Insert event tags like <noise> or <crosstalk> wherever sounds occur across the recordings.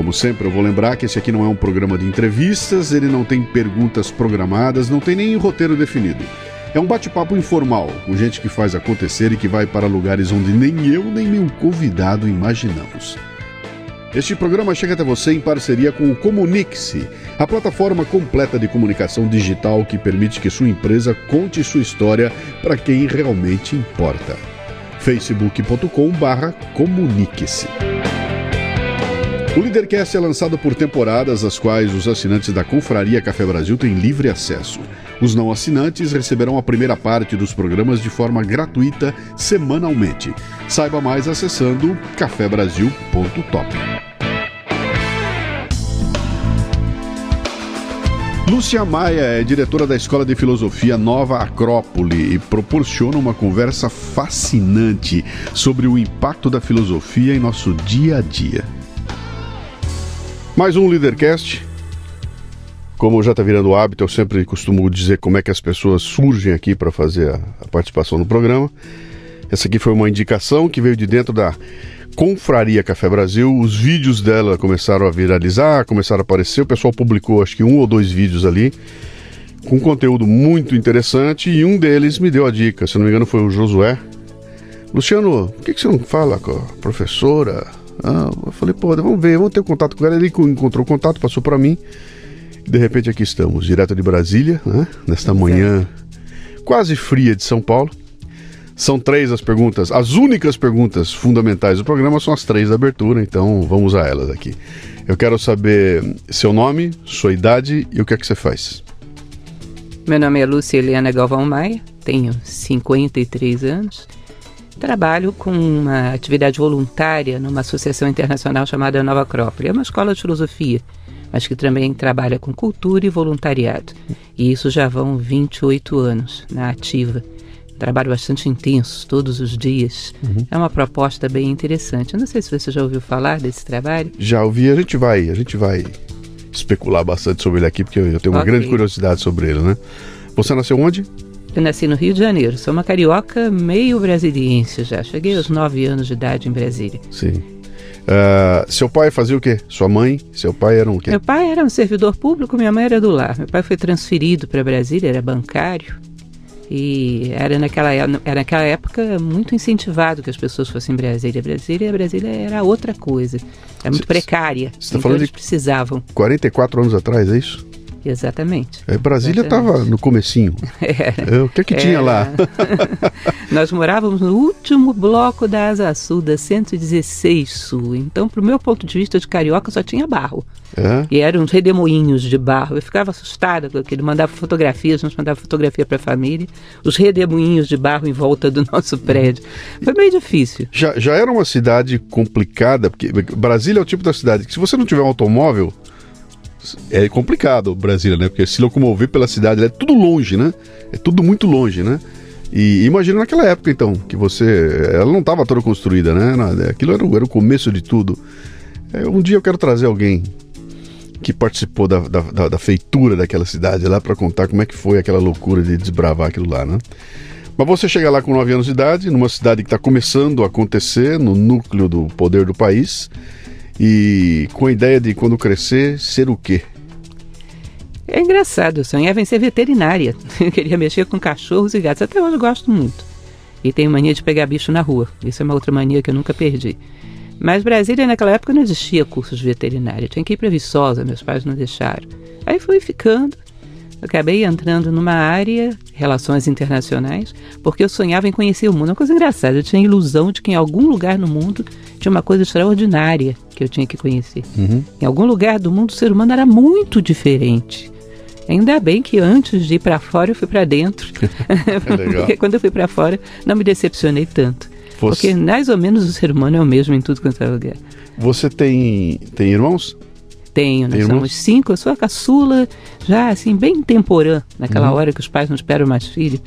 Como sempre, eu vou lembrar que esse aqui não é um programa de entrevistas, ele não tem perguntas programadas, não tem nem roteiro definido. É um bate-papo informal, com gente que faz acontecer e que vai para lugares onde nem eu nem meu convidado imaginamos. Este programa chega até você em parceria com o Comunique-se, a plataforma completa de comunicação digital que permite que sua empresa conte sua história para quem realmente importa. facebook.com/comunique-se. O Leadercast é lançado por temporadas, às quais os assinantes da Confraria Café Brasil têm livre acesso. Os não assinantes receberão a primeira parte dos programas de forma gratuita semanalmente. Saiba mais acessando cafebrasil.top. Lúcia Maia é diretora da Escola de Filosofia Nova Acrópole e proporciona uma conversa fascinante sobre o impacto da filosofia em nosso dia a dia. Mais um Leadercast. Como já está virando hábito, eu sempre costumo dizer como é que as pessoas surgem aqui para fazer a, a, participação no programa. Essa aqui foi uma indicação que veio de dentro da Confraria Café Brasil. Os vídeos dela começaram a viralizar, começaram a aparecer. O pessoal publicou acho que um ou dois vídeos ali com conteúdo muito interessante e um deles me deu a dica. Se não me engano, foi o Josué. Luciano, por que, que você não fala com a professora ah, eu falei, pô, vamos ver, vamos ter contato com ela. Ele encontrou contato, passou para mim. De repente aqui estamos, direto de Brasília, né? Nesta manhã quase fria de São Paulo. São três as perguntas, as únicas perguntas fundamentais do programa são as três da abertura, então vamos a elas aqui. Eu quero saber seu nome, sua idade e o que é que você faz. Meu nome é Lúcia Helena Galvão Maia, tenho 53 anos Trabalho com uma atividade voluntária numa associação internacional chamada Nova Acrópole. É uma escola de filosofia, mas que também trabalha com cultura e voluntariado. E isso já vão 28 anos na ativa. trabalho bastante intenso, todos os dias. Uhum. É uma proposta bem interessante. Eu não sei se você já ouviu falar desse trabalho. Já ouvi, a gente vai, a gente vai especular bastante sobre ele aqui, porque eu tenho uma okay. grande curiosidade sobre ele, né? Você nasceu onde? Eu nasci no Rio de Janeiro, sou uma carioca meio brasiliense já. Cheguei aos nove anos de idade em Brasília. Sim. Uh, seu pai fazia o quê? Sua mãe? Seu pai era um quê? Meu pai era um servidor público, minha mãe era do lar. Meu pai foi transferido para Brasília, era bancário. E era naquela, era naquela época muito incentivado que as pessoas fossem em Brasília. Brasília, Brasília era outra coisa. Era muito cê, precária. Você está então falando de precisavam. 44 anos atrás, é isso? Exatamente. É, Brasília estava no comecinho. <laughs> É, o que, que tinha lá? <laughs> Nós morávamos no último bloco da Asa Sul, da 116 Sul. Então, para o meu ponto de vista de carioca, só tinha barro. É? E eram uns redemoinhos de barro. Eu ficava assustada com aquilo. Mandava fotografias, nós mandava fotografia para a família. Os redemoinhos de barro em volta do <laughs> nosso prédio. Foi meio difícil. Já, já era uma cidade complicada, porque Brasília é o tipo da cidade que se você não tiver um automóvel, é complicado Brasília, né? Porque se locomover pela cidade é tudo longe, né? É tudo muito longe, né? E imagina naquela época, então, que você. Ela não estava toda construída, né? Aquilo era, era o começo de tudo. É, um dia eu quero trazer alguém que participou da, da, da feitura daquela cidade lá para contar como é que foi aquela loucura de desbravar aquilo lá, né? Mas você chega lá com 9 anos de idade, numa cidade que está começando a acontecer, no núcleo do poder do país e com a ideia de quando crescer ser o quê? É engraçado, eu sonhava em ser veterinária. <laughs> Eu queria mexer com cachorros e gatos. Até hoje gosto muito. E tenho mania de pegar bicho na rua. Isso é uma outra mania que eu nunca perdi. Mas Brasília, naquela época, não existia cursos de veterinária. Eu tinha que ir para Viçosa, meus pais não deixaram. Aí fui ficando. Acabei entrando numa área, relações internacionais, porque eu sonhava em conhecer o mundo. Uma coisa engraçada, eu tinha a ilusão de que em algum lugar no mundo tinha uma coisa extraordinária que eu tinha que conhecer. Uhum. Em algum lugar do mundo o ser humano era muito diferente. Ainda bem que antes de ir para fora eu fui para dentro. <laughs> Porque quando eu fui para fora não me decepcionei tanto. Você... Porque mais ou menos o ser humano é o mesmo em tudo quanto é lugar. Você tem, tem irmãos? Tenho, nós Tem irmãos? somos cinco, eu sou a caçula, já assim, bem temporã, naquela hora que os pais não esperam mais filho.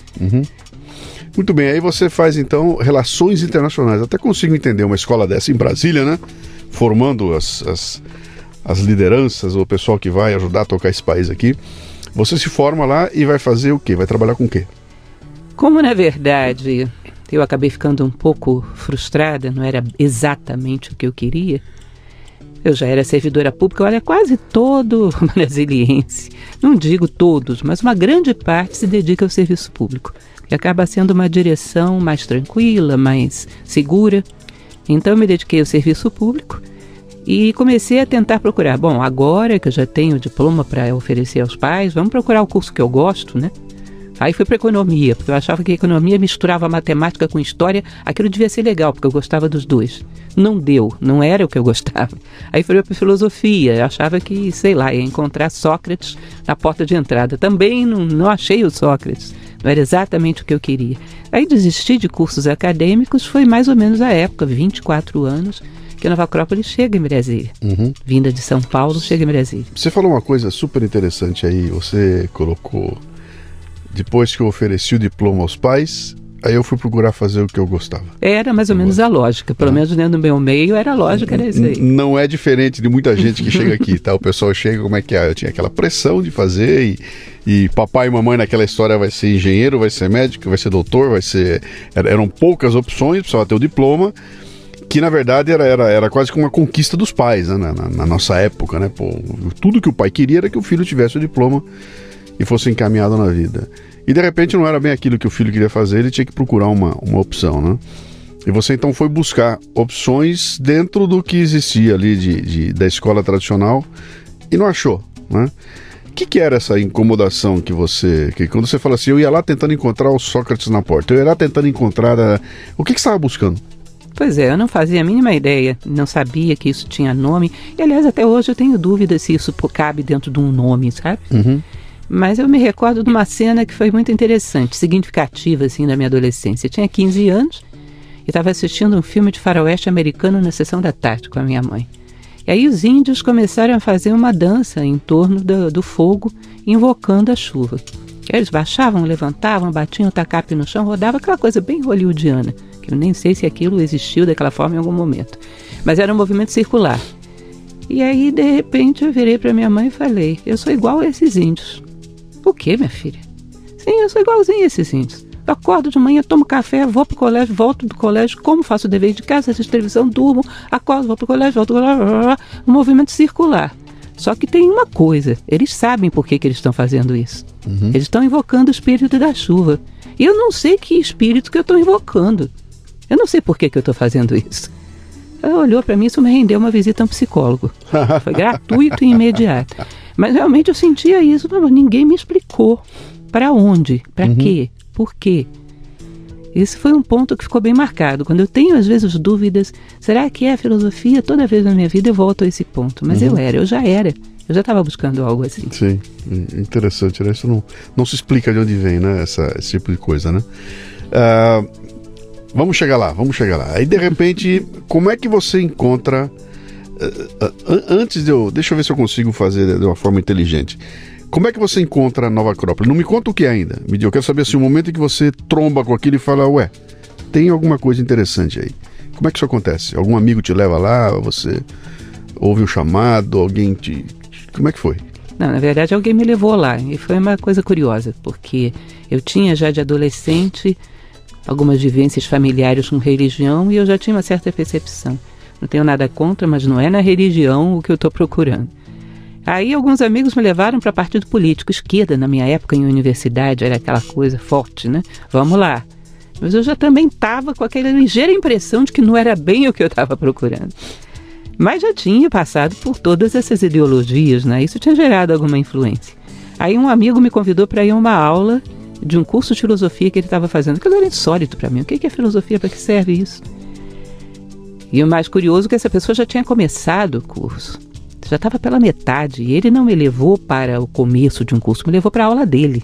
Muito bem, aí você faz então relações internacionais. Até consigo entender uma escola dessa em Brasília, né? Formando as, as, as lideranças, o pessoal que vai ajudar a tocar esse país aqui. Você se forma lá e vai fazer o quê? Vai trabalhar com o quê? Como na verdade eu acabei ficando um pouco frustrada, não era exatamente o que eu queria. Eu já era servidora pública, olha, quase todo <laughs> brasiliense, não digo todos, mas uma grande parte se dedica ao serviço público, que acaba sendo uma direção mais tranquila, mais segura. Então eu me dediquei ao serviço público e comecei a tentar procurar. Bom, agora que eu já tenho o diploma para oferecer aos pais, vamos procurar o curso que eu gosto, né? Aí fui para economia, porque eu achava que a economia misturava matemática com história, aquilo devia ser legal, porque eu gostava dos dois. Não deu, não era o que eu gostava. Aí fui para filosofia, eu achava que, sei lá, ia encontrar Sócrates na porta de entrada. Também não, não achei o Sócrates, não era exatamente o que eu queria. Aí desisti de cursos acadêmicos, foi mais ou menos a época, 24 anos, que a Nova Acrópole chega em Brasília. Vinda de São Paulo, chega em Brasília. Você falou uma coisa super interessante aí. Você colocou. Depois que eu ofereci o diploma aos pais, aí eu fui procurar fazer o que eu gostava. Era mais ou menos a lógica, pelo menos dentro do meu meio era a lógica, era isso aí. Não é diferente de muita gente que chega aqui, tá? O pessoal chega, como é que é? Eu tinha aquela pressão de fazer e, e papai e mamãe naquela história vai ser engenheiro, vai ser médico, vai ser doutor, vai ser. er- Eram poucas opções, precisava ter o diploma, que na verdade era, era, era quase que uma conquista dos pais, né? Na, na- na nossa época, né? Pô, tudo que o pai queria era que o filho tivesse o diploma e fosse encaminhado na vida. E de repente não era bem aquilo que o filho queria fazer, ele tinha que procurar uma, uma opção, né? E você então foi buscar opções dentro do que existia ali de, de- da escola tradicional e não achou, né? O que, que era essa incomodação que você. Que quando você fala assim, eu ia lá tentando encontrar o Sócrates na porta, eu ia lá tentando encontrar. a- O que, que você estava buscando? Pois é, eu não fazia a mínima ideia, não sabia que isso tinha nome. E aliás, até hoje eu tenho dúvida se isso cabe dentro de um nome, sabe? Mas eu me recordo de uma cena que foi muito interessante, significativa assim da minha adolescência. Eu tinha 15 anos e estava assistindo um filme de faroeste americano na sessão da tarde com a minha mãe. E aí os índios começaram a fazer uma dança em torno do, do fogo, invocando a chuva. Eles baixavam, levantavam, batiam o tacape no chão, rodava aquela coisa bem hollywoodiana, que eu nem sei se aquilo existiu daquela forma em algum momento. Mas era um movimento circular. E aí, de repente, eu virei para minha mãe e falei: Eu sou igual a esses índios. O quê, minha filha? Sim, eu sou igualzinho a esses índios. Eu acordo de manhã, tomo café, vou pro colégio, volto do colégio, como faço o dever de casa, assisto televisão, durmo, acordo, vou pro colégio, volto blá, blá, blá. um movimento circular. Só que tem uma coisa, eles sabem por que, que eles estão fazendo isso. Eles estão invocando o espírito da chuva. E eu não sei que espírito que eu estou invocando. Eu não sei por que, que eu estou fazendo isso. Ela olhou para mim, isso me rendeu uma visita a um psicólogo. <laughs> Foi gratuito e imediato. Mas realmente eu sentia isso, mas ninguém me explicou. Para onde? Para quê? Por quê? Esse foi um ponto que ficou bem marcado. Quando eu tenho, às vezes, dúvidas, será que é a filosofia? Toda vez na minha vida eu volto a esse ponto. Mas eu era, eu já era. Eu já estava buscando algo assim. Sim, interessante, né? Isso não, não se explica de onde vem, né? Essa, esse tipo de coisa, né? Ah, vamos chegar lá, vamos chegar lá. Aí, de repente, como é que você encontra. Ah, an- antes de eu. Deixa eu ver se eu consigo fazer de uma forma inteligente. Como é que você encontra a Nova Acrópole? Não me conta o que é ainda. Me diga, eu quero saber assim, o momento em que você tromba com aquilo e fala, ué, tem alguma coisa interessante aí. Como é que isso acontece? Algum amigo te leva lá, você ouve um chamado, alguém te. Como é que foi? Não, na verdade alguém me levou lá e foi uma coisa curiosa, porque eu tinha já de adolescente algumas vivências familiares com religião e eu já tinha uma certa percepção. Não tenho nada contra, mas não é na religião o que eu estou procurando. Aí alguns amigos me levaram para partido político, esquerda na minha época em universidade, era aquela coisa forte, né? Vamos lá. Mas eu já também estava com aquela ligeira impressão de que não era bem o que eu estava procurando. Mas já tinha passado por todas essas ideologias, né? Isso tinha gerado alguma influência. Aí um amigo me convidou para ir a uma aula de um curso de filosofia que ele estava fazendo. Aquilo era insólito para mim. O que é filosofia? Para que serve isso? E o mais curioso é que essa pessoa já tinha começado o curso. Já estava pela metade. E ele não me levou para o começo de um curso, me levou para a aula dele.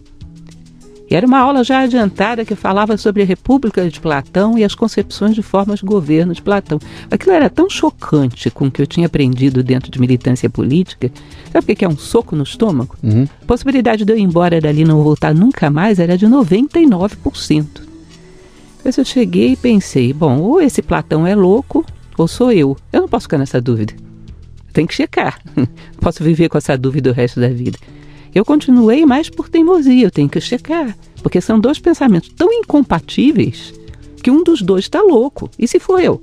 E era uma aula já adiantada que falava sobre a República de Platão e as concepções de formas de governo de Platão. Aquilo era tão chocante com o que eu tinha aprendido dentro de militância política. Sabe o que é um soco no estômago? Uhum. A possibilidade de eu ir embora dali e não voltar nunca mais era de 99%. Mas eu cheguei e pensei, bom, ou esse Platão é louco, ou sou eu. Eu não posso ficar nessa dúvida. Tem que checar. <laughs> posso viver com essa dúvida o resto da vida. Eu continuei mais por teimosia, eu tenho que checar. Porque são dois pensamentos tão incompatíveis que um dos dois está louco. E se for eu?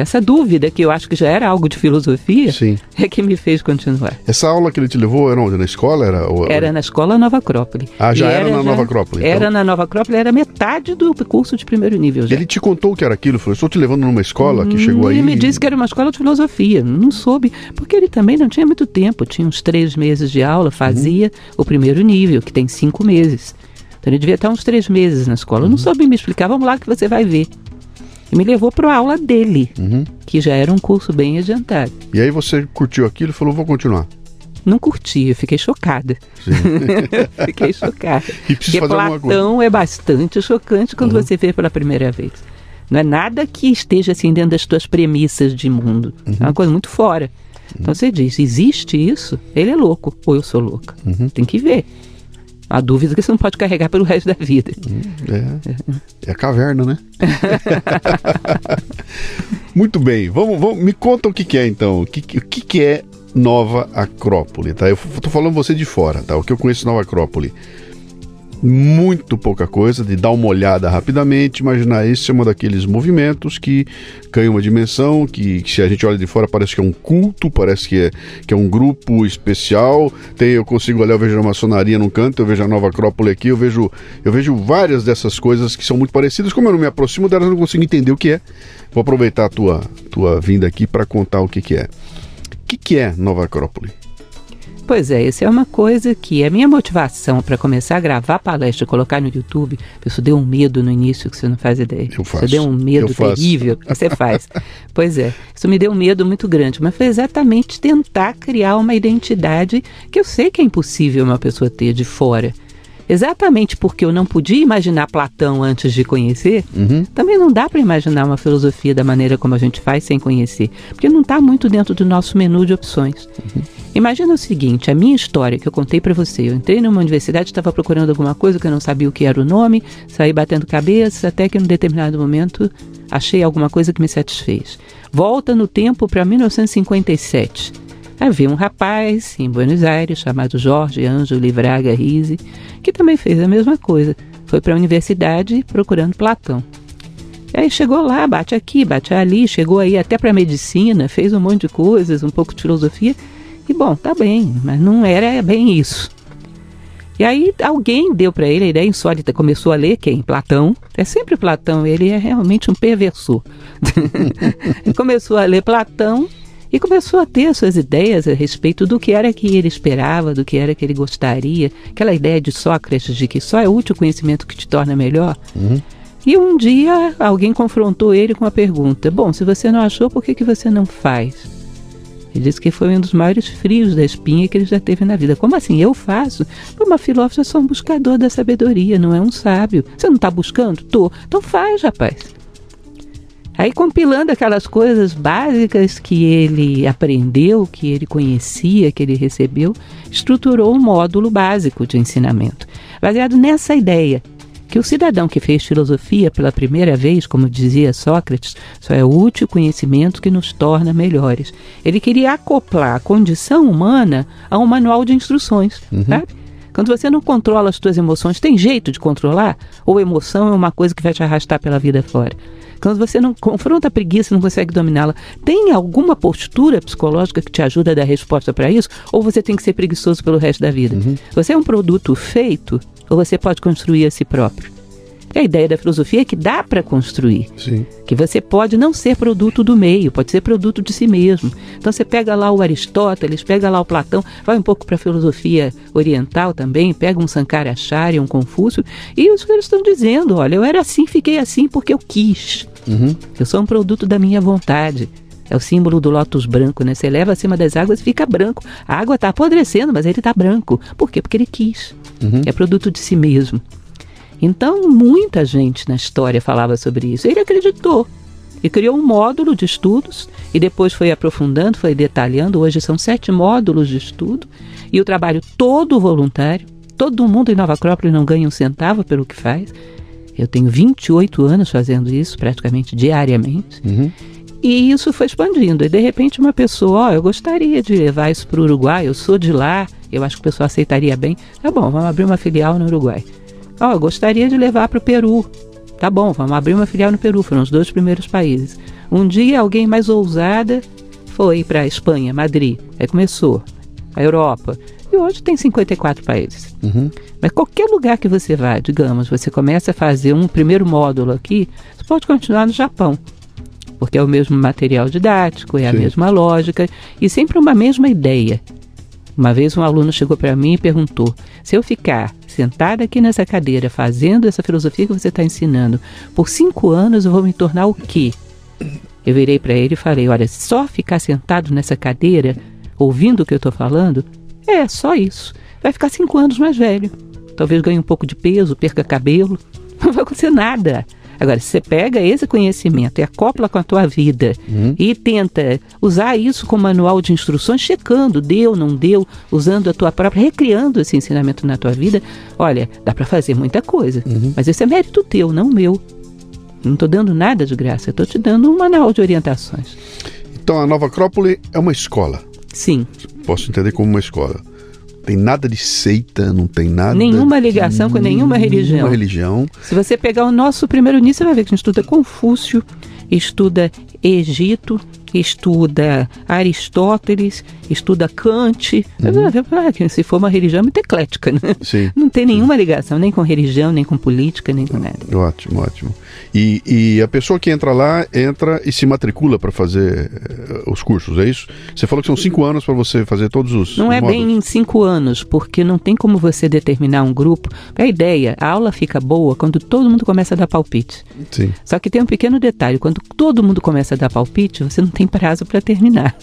Essa dúvida, que eu acho que já era algo de filosofia, Sim. é que me fez continuar. Essa aula que ele te levou era onde? Na escola? Era, ou- Era na escola Nova Acrópole. Ah, já E era na Nova Acrópole, então. Era na Nova Acrópole, era metade do curso de primeiro nível já. Ele te contou o que era aquilo? Falou, estou te levando numa escola que chegou Hum, aí. Ele me disse que era uma escola de filosofia. Não soube, porque ele também não tinha muito tempo. Tinha uns três meses de aula, fazia o primeiro nível, que tem cinco meses. Então ele devia estar uns três meses na escola. Eu não soube me explicar. Vamos lá que você vai ver. E me levou para a aula dele, Uhum. que já era um curso bem adiantado. E aí você curtiu aquilo e falou, vou continuar. Não curti, eu fiquei chocada. <laughs> Fiquei chocada. E Porque. Platão é bastante chocante quando Uhum. você vê pela primeira vez. Não é nada que esteja assim dentro das tuas premissas de mundo. Uhum. É uma coisa muito fora. Então você diz, existe isso? Ele é louco ou eu sou louca? Uhum. Tem que ver. A dúvida que você não pode carregar pelo resto da vida. É, é a caverna, né? <laughs> Muito bem, vamos, vamos, me conta o que, que é então. O que, que- que, é Nova Acrópole, tá? Eu tô falando você de fora, tá? O que eu conheço Nova Acrópole. Muito pouca coisa, de dar uma olhada rapidamente, imaginar esse é um daqueles movimentos que ganha uma dimensão, que, que se a gente olha de fora parece que é um culto, parece que é, que é um grupo especial. Tem, eu consigo olhar, eu vejo a maçonaria num canto, eu vejo a Nova Acrópole aqui, eu vejo, eu vejo várias dessas coisas que são muito parecidas. Como eu não me aproximo delas, eu não consigo entender o que é. Vou aproveitar a tua, tua vinda aqui para contar o que, que é. O que, que é Nova Acrópole? Pois é, isso é uma coisa que a minha motivação para começar a gravar palestra colocar no YouTube, isso deu um medo no início que você não faz ideia. Eu faço. Isso deu um medo terrível que você faz. <laughs> pois é, isso me deu um medo muito grande, mas foi exatamente tentar criar uma identidade que eu sei que é impossível uma pessoa ter de fora. Exatamente porque eu não podia imaginar Platão antes de conhecer, Uhum. também não dá para imaginar uma filosofia da maneira como a gente faz sem conhecer, porque não está muito dentro do nosso menu de opções. Imagina o seguinte, a minha história que eu contei para você. Eu entrei numa universidade, estava procurando alguma coisa que eu não sabia o que era o nome, saí batendo cabeça, até que em um determinado momento achei alguma coisa que me satisfez. Volta no tempo para 1957. Havia um rapaz em Buenos Aires chamado Jorge Ângelo Livraga Rise, que também fez a mesma coisa. Foi para a universidade procurando Platão. E aí chegou lá, bate aqui, bate ali, chegou aí até para medicina, fez um monte de coisas, um pouco de filosofia. E bom, tá bem, mas não era bem isso. E aí alguém deu para ele a ideia insólita, começou a ler quem? Platão. É sempre Platão, ele é realmente um perversor. <laughs> começou a ler Platão e começou a ter suas ideias a respeito do que era que ele esperava, do que era que ele gostaria, aquela ideia de Sócrates de que só é útil o conhecimento que te torna melhor. E um dia alguém confrontou ele com a pergunta: Bom, se você não achou, por que, que você não faz? Ele disse que foi um dos maiores frios da espinha que ele já teve na vida. Como assim? Eu faço? Uma filósofa é só um buscador da sabedoria, não é um sábio. Você não está buscando? Tô. Então faz, rapaz. Aí, compilando aquelas coisas básicas que ele aprendeu, que ele conhecia, que ele recebeu, estruturou um módulo básico de ensinamento, baseado nessa ideia que o cidadão que fez filosofia pela primeira vez, como dizia Sócrates, só é útil o conhecimento que nos torna melhores. Ele queria acoplar a condição humana a um manual de instruções, sabe? Quando você não controla as suas emoções, tem jeito de controlar? Ou emoção é uma coisa que vai te arrastar pela vida fora? Quando você não confronta a preguiça e não consegue dominá-la, tem alguma postura psicológica que te ajuda a dar resposta para isso? Ou você tem que ser preguiçoso pelo resto da vida? Você é um produto feito ou você pode construir a si próprio? E a ideia da filosofia é que dá para construir. Sim. Que você pode não ser produto do meio, pode ser produto de si mesmo. Então você pega lá o Aristóteles, pega lá o Platão, vai um pouco para a filosofia oriental também, pega um Sankaracharya, um Confúcio, e os caras estão dizendo, olha, eu era assim, fiquei assim porque eu quis. Uhum. Eu sou um produto da minha vontade. É o símbolo do lótus branco, né? Você leva acima das águas e fica branco. A água está apodrecendo, mas ele está branco. Por quê? Porque ele quis. Uhum. É produto de si mesmo. Então, muita gente na história falava sobre isso. Ele acreditou e criou um módulo de estudos e depois foi aprofundando, foi detalhando. Hoje são sete módulos de estudo e o trabalho todo voluntário. Todo mundo em Nova Acrópole não ganha um centavo pelo que faz. Eu tenho 28 anos fazendo isso, praticamente diariamente. Uhum. E isso foi expandindo. E de repente uma pessoa, ó, oh, eu gostaria de levar isso para o Uruguai, eu sou de lá, eu acho que o pessoal aceitaria bem. Tá bom, vamos abrir uma filial no Uruguai. Ó, oh, eu gostaria de levar para o Peru. Tá bom, vamos abrir uma filial no Peru, foram os dois primeiros países. Um dia alguém mais ousada foi para a Espanha, Madrid. Aí começou. A Europa. E hoje tem 54 países. Uhum. Mas qualquer lugar que você vá, digamos, você começa a fazer um primeiro módulo aqui, você pode continuar no Japão porque é o mesmo material didático, é Sim. a mesma lógica e sempre uma mesma ideia. Uma vez um aluno chegou para mim e perguntou: se eu ficar sentada aqui nessa cadeira fazendo essa filosofia que você está ensinando por cinco anos, eu vou me tornar o quê? Eu virei para ele e falei: olha, só ficar sentado nessa cadeira, ouvindo o que eu estou falando, é só isso. Vai ficar cinco anos mais velho. Talvez ganhe um pouco de peso, perca cabelo. <laughs> Não vai acontecer nada. Agora, se você pega esse conhecimento e acopla com a tua vida uhum. e tenta usar isso como manual de instruções, checando, deu, não deu, usando a tua própria, recriando esse ensinamento na tua vida, olha, dá para fazer muita coisa. Uhum. Mas esse é mérito teu, não meu. Não estou dando nada de graça, estou te dando um manual de orientações. Então a Nova Acrópole é uma escola. Sim. Posso entender como uma escola tem nada de seita, não tem nada. Nenhuma ligação com nenhuma religião. Nenhuma religião. Se você pegar o nosso primeiro início, você vai ver que a gente estuda Confúcio, estuda Egito, estuda Aristóteles, estuda Kant. Uhum. Se for uma religião, é muito eclética, né? Sim. <laughs> Não tem nenhuma ligação, nem com religião, nem com política, nem com nada. Ótimo, ótimo. E, e a pessoa que entra lá, entra e se matricula para fazer uh, os cursos, é isso? Você falou que são cinco anos para você fazer todos os. Não os é módulos. bem em cinco anos, porque não tem como você determinar um grupo. A ideia, a aula fica boa quando todo mundo começa a dar palpite. Sim. Só que tem um pequeno detalhe: quando todo mundo começa a dar palpite, você não tem prazo para terminar.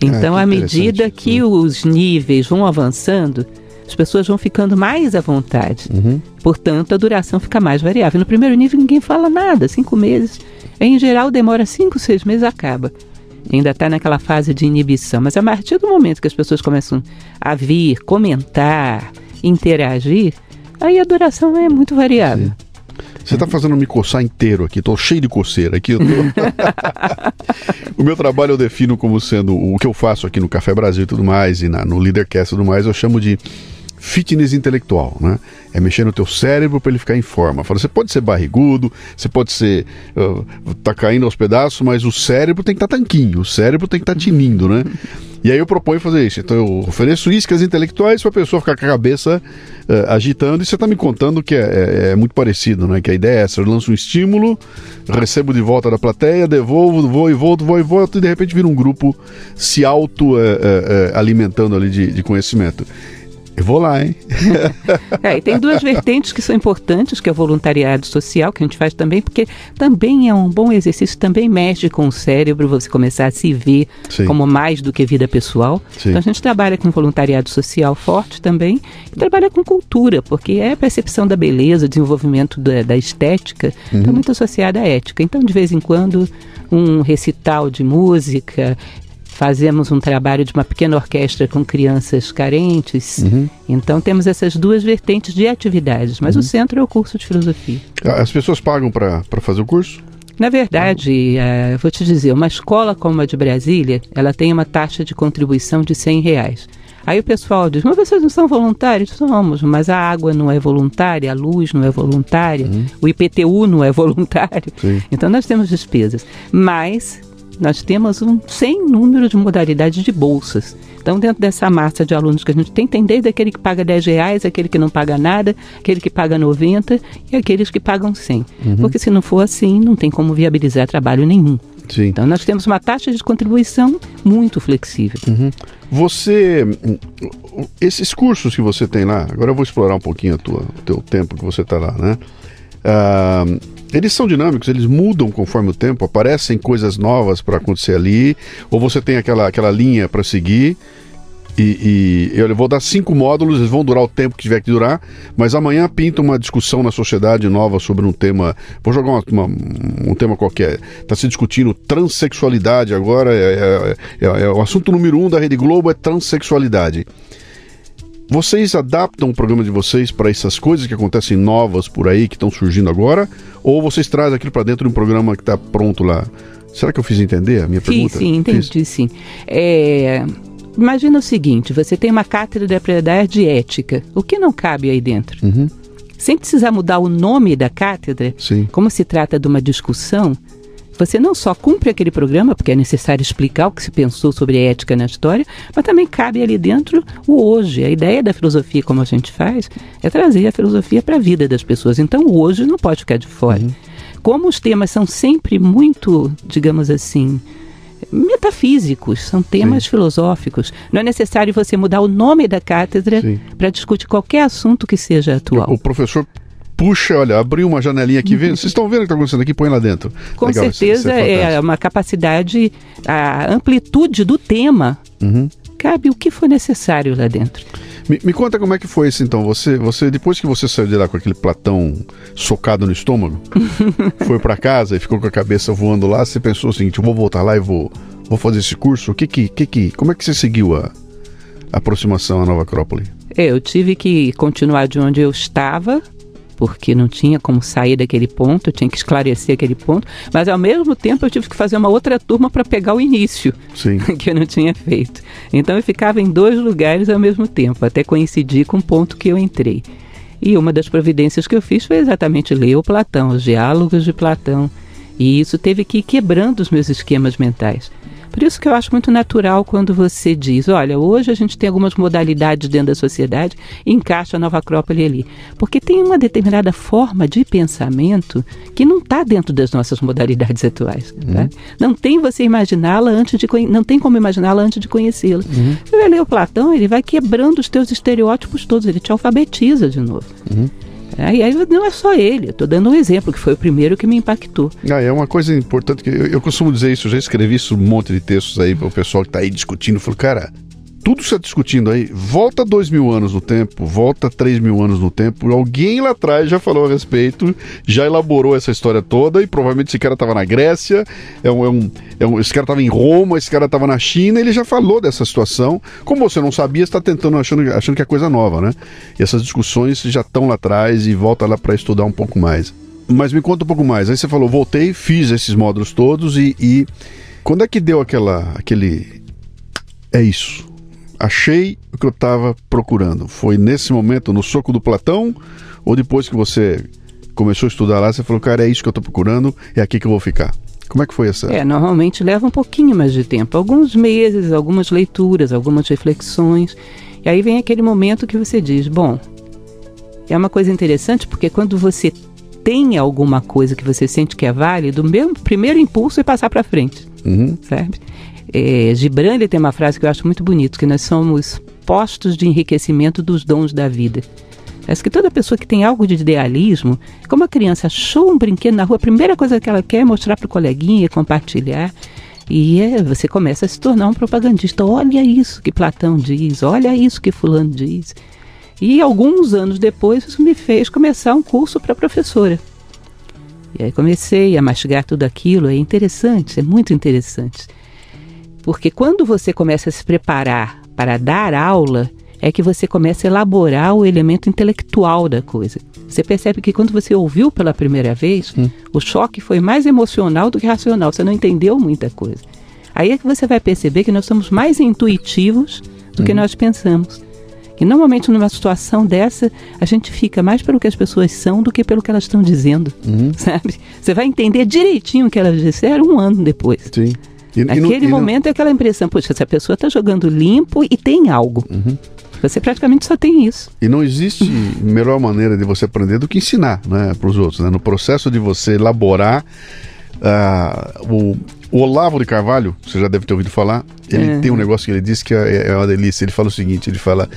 Então, é, à medida que os níveis vão avançando, as pessoas vão ficando mais à vontade. Uhum. Portanto, a duração fica mais variável. No primeiro nível, ninguém fala nada, cinco meses. Em geral, demora cinco, seis meses, acaba. Ainda está naquela fase de inibição. Mas a partir do momento que as pessoas começam a vir, comentar, interagir, aí a duração é muito variável. Sim. Você está fazendo me coçar inteiro aqui, estou cheio de coceira aqui. Tô... <laughs> o meu trabalho eu defino como sendo o que eu faço aqui no Café Brasil e tudo mais, e na, no Leadercast e tudo mais, eu chamo de fitness intelectual, né? É mexer no teu cérebro para ele ficar em forma. Fala, você pode ser barrigudo, você pode ser uh, tá caindo aos pedaços, mas o cérebro tem que estar tá tanquinho, o cérebro tem que estar tá tinindo, né? <laughs> E aí eu proponho fazer isso. Então eu ofereço iscas intelectuais para a pessoa ficar com a cabeça uh, agitando. E você está me contando que é, é, é, muito parecido, né? Que a ideia é essa: eu lanço um estímulo, recebo de volta da plateia, devolvo, vou e volto, vou e volto, e de repente vira um grupo se auto uh, uh, alimentando ali de, de conhecimento. Eu vou lá, hein? <laughs> é, e tem duas vertentes que são importantes, que é o voluntariado social, que a gente faz também, porque também é um bom exercício, também mexe com o cérebro, você começar a se ver Sim. como mais do que vida pessoal. Sim. Então a gente trabalha com voluntariado social forte também, e trabalha com cultura, porque é a percepção da beleza, desenvolvimento da, da estética, está uhum. muito associada à ética. Então, de vez em quando, um recital de música, fazemos um trabalho de uma pequena orquestra com crianças carentes. Uhum. Então temos essas duas vertentes de atividades, mas uhum. o centro é o curso de filosofia. As pessoas pagam para fazer o curso? Na verdade, uh, vou te dizer, uma escola como a de Brasília, ela tem uma taxa de contribuição de 100 reais. Aí o pessoal diz, mas vocês não são voluntários? Somos, mas a água não é voluntária, a luz não é voluntária, uhum. o IPTU não é <laughs> voluntário. Sim. Então nós temos despesas. Mas nós temos um sem número de modalidades de bolsas. Então, dentro dessa massa de alunos que a gente tem, tem desde aquele que paga 10 reais, aquele que não paga nada, aquele que paga 90 e aqueles que pagam 100. Uhum. Porque se não for assim, não tem como viabilizar trabalho nenhum. Sim. Então, nós temos uma taxa de contribuição muito flexível. Uhum. Você, esses cursos que você tem lá, agora eu vou explorar um pouquinho o teu tempo que você está lá, né? Uh, eles são dinâmicos, eles mudam conforme o tempo, aparecem coisas novas para acontecer ali, ou você tem aquela, aquela linha para seguir. E, e, eu vou dar cinco módulos, eles vão durar o tempo que tiver que durar, mas amanhã pinta uma discussão na sociedade nova sobre um tema. Vou jogar uma, uma, um tema qualquer. Está se discutindo transexualidade agora, é, é, é, é, o assunto número um da Rede Globo é transexualidade. Vocês adaptam o programa de vocês para essas coisas que acontecem novas por aí, que estão surgindo agora? Ou vocês trazem aquilo para dentro de um programa que está pronto lá? Será que eu fiz entender a minha sim, pergunta? Sim, entendi, fiz? sim. É, imagina o seguinte: você tem uma cátedra para dar de ética. O que não cabe aí dentro? Uhum. Sem precisar mudar o nome da cátedra, sim. como se trata de uma discussão, você não só cumpre aquele programa, porque é necessário explicar o que se pensou sobre a ética na história, mas também cabe ali dentro o hoje. A ideia da filosofia, como a gente faz, é trazer a filosofia para a vida das pessoas. Então, o hoje não pode ficar de fora. Uhum. Como os temas são sempre muito, digamos assim, metafísicos, são temas Sim. filosóficos. Não é necessário você mudar o nome da cátedra para discutir qualquer assunto que seja atual. O professor puxa, olha, abriu uma janelinha aqui, vê, vocês estão vendo o que está acontecendo aqui, põe lá dentro. Com Legal, certeza é, é, uma capacidade, a amplitude do tema, uhum. cabe o que for necessário lá dentro. Me, me, conta como é que foi isso então. Você, você depois que você saiu de lá com aquele platão socado no estômago, <laughs> foi para casa e ficou com a cabeça voando lá, você pensou o seguinte: eu vou voltar lá e vou, vou fazer esse curso. O que que, que, que como é que você seguiu a, a aproximação à Nova Acrópole? É, eu tive que continuar de onde eu estava porque não tinha como sair daquele ponto, eu tinha que esclarecer aquele ponto, mas ao mesmo tempo eu tive que fazer uma outra turma para pegar o início, Sim. <laughs> que eu não tinha feito. Então eu ficava em dois lugares ao mesmo tempo, até coincidir com o ponto que eu entrei. E uma das providências que eu fiz foi exatamente ler o Platão, os diálogos de Platão. E isso teve que ir quebrando os meus esquemas mentais. Por isso que eu acho muito natural quando você diz, olha, hoje a gente tem algumas modalidades dentro da sociedade e encaixa a Nova Acrópole ali. Porque tem uma determinada forma de pensamento que não está dentro das nossas modalidades atuais. Uhum. Tá? Não tem você imaginá-la antes de não tem como imaginá-la antes de conhecê-la. Uhum. Você vai ler o Platão, ele vai quebrando os teus estereótipos todos, ele te alfabetiza de novo. Uhum. E aí não é só ele, estou dando um exemplo, que foi o primeiro que me impactou. Ah, é uma coisa importante que eu, eu costumo dizer isso, eu já escrevi isso, um monte de textos aí para o pessoal que está aí discutindo. Falou, cara, tudo você está discutindo aí, volta dois mil anos no tempo, volta três mil anos no tempo, alguém lá atrás já falou a respeito, já elaborou essa história toda e provavelmente esse cara estava na Grécia, é um, é um, é um esse cara estava em Roma, esse cara estava na China, ele já falou dessa situação. Como você não sabia, está tentando, achando, achando que é coisa nova, né? E essas discussões já estão lá atrás e volta lá para estudar um pouco mais. Mas me conta um pouco mais. Aí você falou, voltei, fiz esses módulos todos e, e quando é que deu aquela, aquele. É isso achei o que eu estava procurando? Foi nesse momento, no soco do Platão? Ou depois que você começou a estudar lá, você falou, cara, é isso que eu estou procurando, é aqui que eu vou ficar? Como é que foi essa? É, normalmente leva um pouquinho mais de tempo, alguns meses, algumas leituras, algumas reflexões. E aí vem aquele momento que você diz, bom, é uma coisa interessante porque quando você tem alguma coisa que você sente que é válido, o meu primeiro impulso é passar para frente, uhum. certo? É, Gibran ele tem uma frase que eu acho muito bonita, que nós somos postos de enriquecimento dos dons da vida. Parece que toda pessoa que tem algo de idealismo, como a criança achou um brinquedo na rua, a primeira coisa que ela quer é mostrar para o coleguinha, compartilhar. E é, você começa a se tornar um propagandista. Olha isso que Platão diz, olha isso que Fulano diz. E alguns anos depois, isso me fez começar um curso para professora. E aí comecei a mastigar tudo aquilo. É interessante, é muito interessante. Porque quando você começa a se preparar para dar aula, é que você começa a elaborar o elemento intelectual da coisa. Você percebe que quando você ouviu pela primeira vez, hum. o choque foi mais emocional do que racional. Você não entendeu muita coisa. Aí é que você vai perceber que nós somos mais intuitivos do hum. que nós pensamos. E normalmente numa situação dessa, a gente fica mais pelo que as pessoas são do que pelo que elas estão dizendo, uhum. <laughs> sabe? Você vai entender direitinho o que elas disseram um ano depois. Sim. E, Naquele e momento não... é aquela impressão, poxa, essa pessoa está jogando limpo e tem algo. Uhum. Você praticamente só tem isso. E não existe <laughs> melhor maneira de você aprender do que ensinar né, para os outros. Né? No processo de você elaborar uh, o, o, Olavo de Carvalho, você já deve ter ouvido falar, ele é. tem um negócio que ele diz que é, é uma delícia. Ele fala o seguinte: ele fala.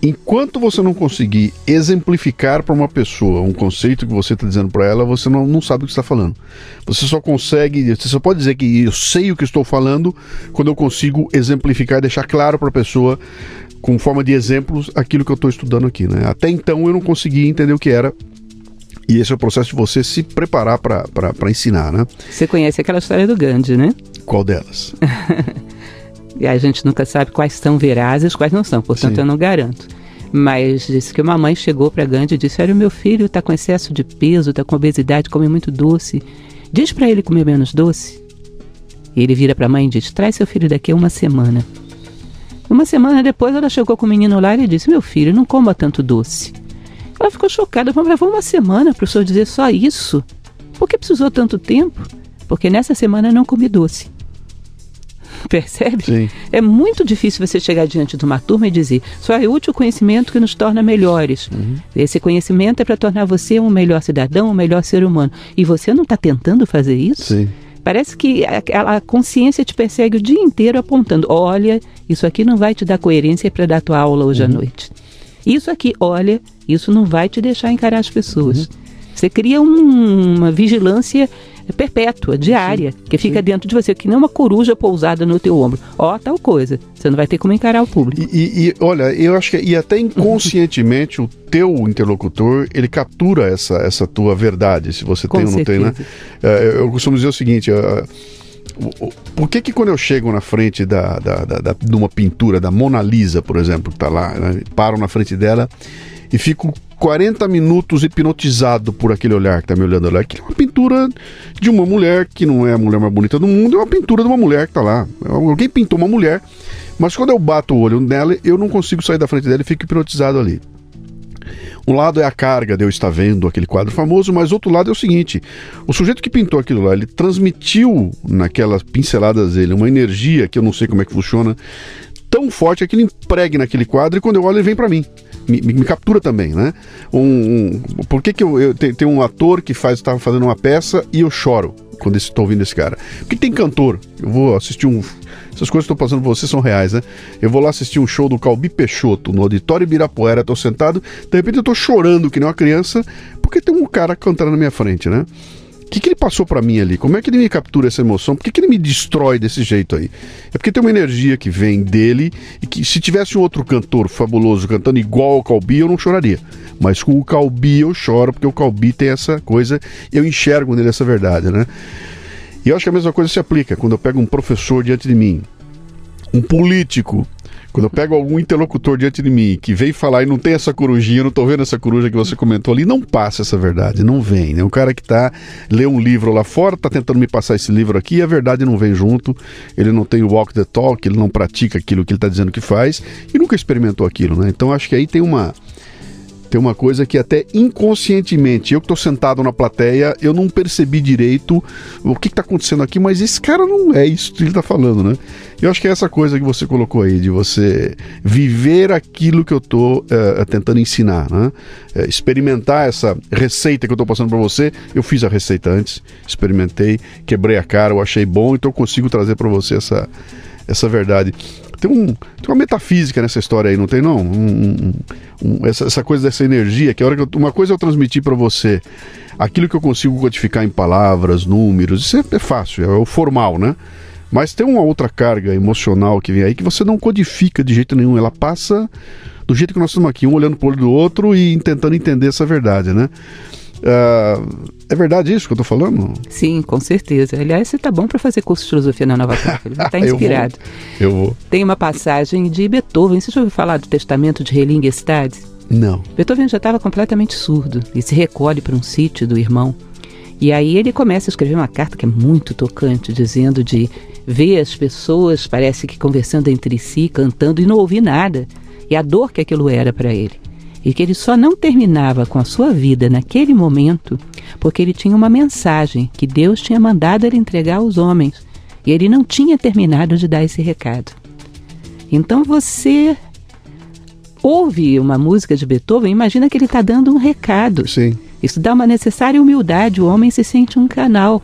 Enquanto você não conseguir exemplificar para uma pessoa um conceito que você está dizendo para ela, você não, não sabe o que está falando. Você só consegue, você só pode dizer que eu sei o que estou falando quando eu consigo exemplificar e deixar claro para a pessoa, com forma de exemplos, aquilo que eu estou estudando aqui. Né? Até então eu não conseguia entender o que era. E esse é o processo de você se preparar para ensinar, né? Você conhece aquela história do Gandhi, né? Qual delas? <laughs> E a gente nunca sabe quais são verazes, quais não são, portanto Sim. eu não garanto. Mas disse que uma mãe chegou para Gandhi e disse: Olha, o meu filho está com excesso de peso, está com obesidade, come muito doce. Diz para ele comer menos doce. E ele vira para a mãe e diz: Traz seu filho daqui a uma semana. Uma semana depois ela chegou com o menino lá e disse: Meu filho, não coma tanto doce. Ela ficou chocada, falou: Levou uma semana para o senhor dizer só isso. Por que precisou tanto tempo? Porque nessa semana não comi doce. <laughs> Percebe? Sim. É muito difícil você chegar diante de uma turma e dizer só é útil o conhecimento que nos torna melhores. Uhum. Esse conhecimento é para tornar você um melhor cidadão, um melhor ser humano. E você não está tentando fazer isso? Sim. Parece que a, consciência te persegue o dia inteiro apontando: olha, isso aqui não vai te dar coerência para dar tua aula hoje uhum. à noite. Isso aqui, olha, isso não vai te deixar encarar as pessoas. Uhum. Você cria um, uma vigilância perpétua, diária, sim, que fica sim. dentro de você, que nem uma coruja pousada no teu ombro. Ó, oh, tal coisa. Você não vai ter como encarar o público. E, e, e olha, eu acho que e até inconscientemente <laughs> o teu interlocutor ele captura essa, essa tua verdade, se você Com tem ou não certeza. tem, né? É, eu costumo dizer o seguinte. Por que, que quando eu chego na frente da, da, da, da, de uma pintura da Mona Lisa, por exemplo, que está lá, né, paro na frente dela e fico 40 minutos hipnotizado por aquele olhar que tá me olhando lá. Que é uma pintura de uma mulher que não é a mulher mais bonita do mundo, é uma pintura de uma mulher que tá lá. Alguém pintou uma mulher, mas quando eu bato o olho nela, eu não consigo sair da frente dela e fico hipnotizado ali. Um lado é a carga de eu estar vendo aquele quadro famoso, mas outro lado é o seguinte: o sujeito que pintou aquilo lá, ele transmitiu naquelas pinceladas dele uma energia que eu não sei como é que funciona, tão forte que ele empregue naquele quadro e quando eu olho ele vem para mim me, me, captura também, né? Um, um, por que, que eu, eu tem, tem um ator que faz estava fazendo uma peça e eu choro quando estou ouvindo esse cara? Porque tem cantor. Eu vou assistir um essas coisas que estão passando por você são reais, né? Eu vou lá assistir um show do Calbi Peixoto no Auditório Ibirapuera, tô sentado, de repente eu tô chorando que nem uma criança, porque tem um cara cantando na minha frente, né? O que, que ele passou para mim ali? Como é que ele me captura essa emoção? Por que, que ele me destrói desse jeito aí? É porque tem uma energia que vem dele e que se tivesse um outro cantor fabuloso cantando igual ao Calbi, eu não choraria. Mas com o Calbi eu choro, porque o Calbi tem essa coisa, eu enxergo nele essa verdade, né? E eu acho que a mesma coisa se aplica quando eu pego um professor diante de mim, um político quando eu pego algum interlocutor diante de mim que vem falar e não tem essa corujinha, eu não tô vendo essa coruja que você comentou ali, não passa essa verdade, não vem. Né? O cara que tá, lê um livro lá fora, tá tentando me passar esse livro aqui e a verdade não vem junto, ele não tem o walk the talk, ele não pratica aquilo que ele tá dizendo que faz e nunca experimentou aquilo, né? Então acho que aí tem uma tem uma coisa que até inconscientemente, eu que estou sentado na plateia, eu não percebi direito o que está acontecendo aqui, mas esse cara não é isso que ele está falando, né? Eu acho que é essa coisa que você colocou aí, de você viver aquilo que eu estou é, tentando ensinar, né? É, experimentar essa receita que eu estou passando para você. Eu fiz a receita antes, experimentei, quebrei a cara, eu achei bom, então eu consigo trazer para você essa, essa verdade. Tem, um, tem uma metafísica nessa história aí, não tem não? Um, um, essa, essa, coisa dessa energia, que a hora que eu, uma coisa eu transmitir para você aquilo que eu consigo codificar em palavras, números, isso é, é fácil, é o formal, né? Mas tem uma outra carga emocional que vem aí que você não codifica de jeito nenhum, ela passa do jeito que nós estamos aqui, um olhando para o olho do outro e tentando entender essa verdade, né? Uh, é verdade isso que eu estou falando? Sim, com certeza. Aliás, você está bom para fazer curso de filosofia na Nova Crópole. Está inspirado. eu, vou. eu vou. Tem uma passagem de Beethoven. Você já ouviu falar do testamento de Relingestad? Não. Beethoven já estava completamente surdo e se recolhe para um sítio do irmão. E aí ele começa a escrever uma carta que é muito tocante, dizendo de ver as pessoas, parece que conversando entre si, cantando e não ouvir nada. E a dor que aquilo era para ele e que ele só não terminava com a sua vida naquele momento porque ele tinha uma mensagem que Deus tinha mandado ele entregar aos homens e ele não tinha terminado de dar esse recado. Então você ouve uma música de Beethoven, imagina que ele está dando um recado. Sim. Isso dá uma necessária humildade, o homem se sente um canal,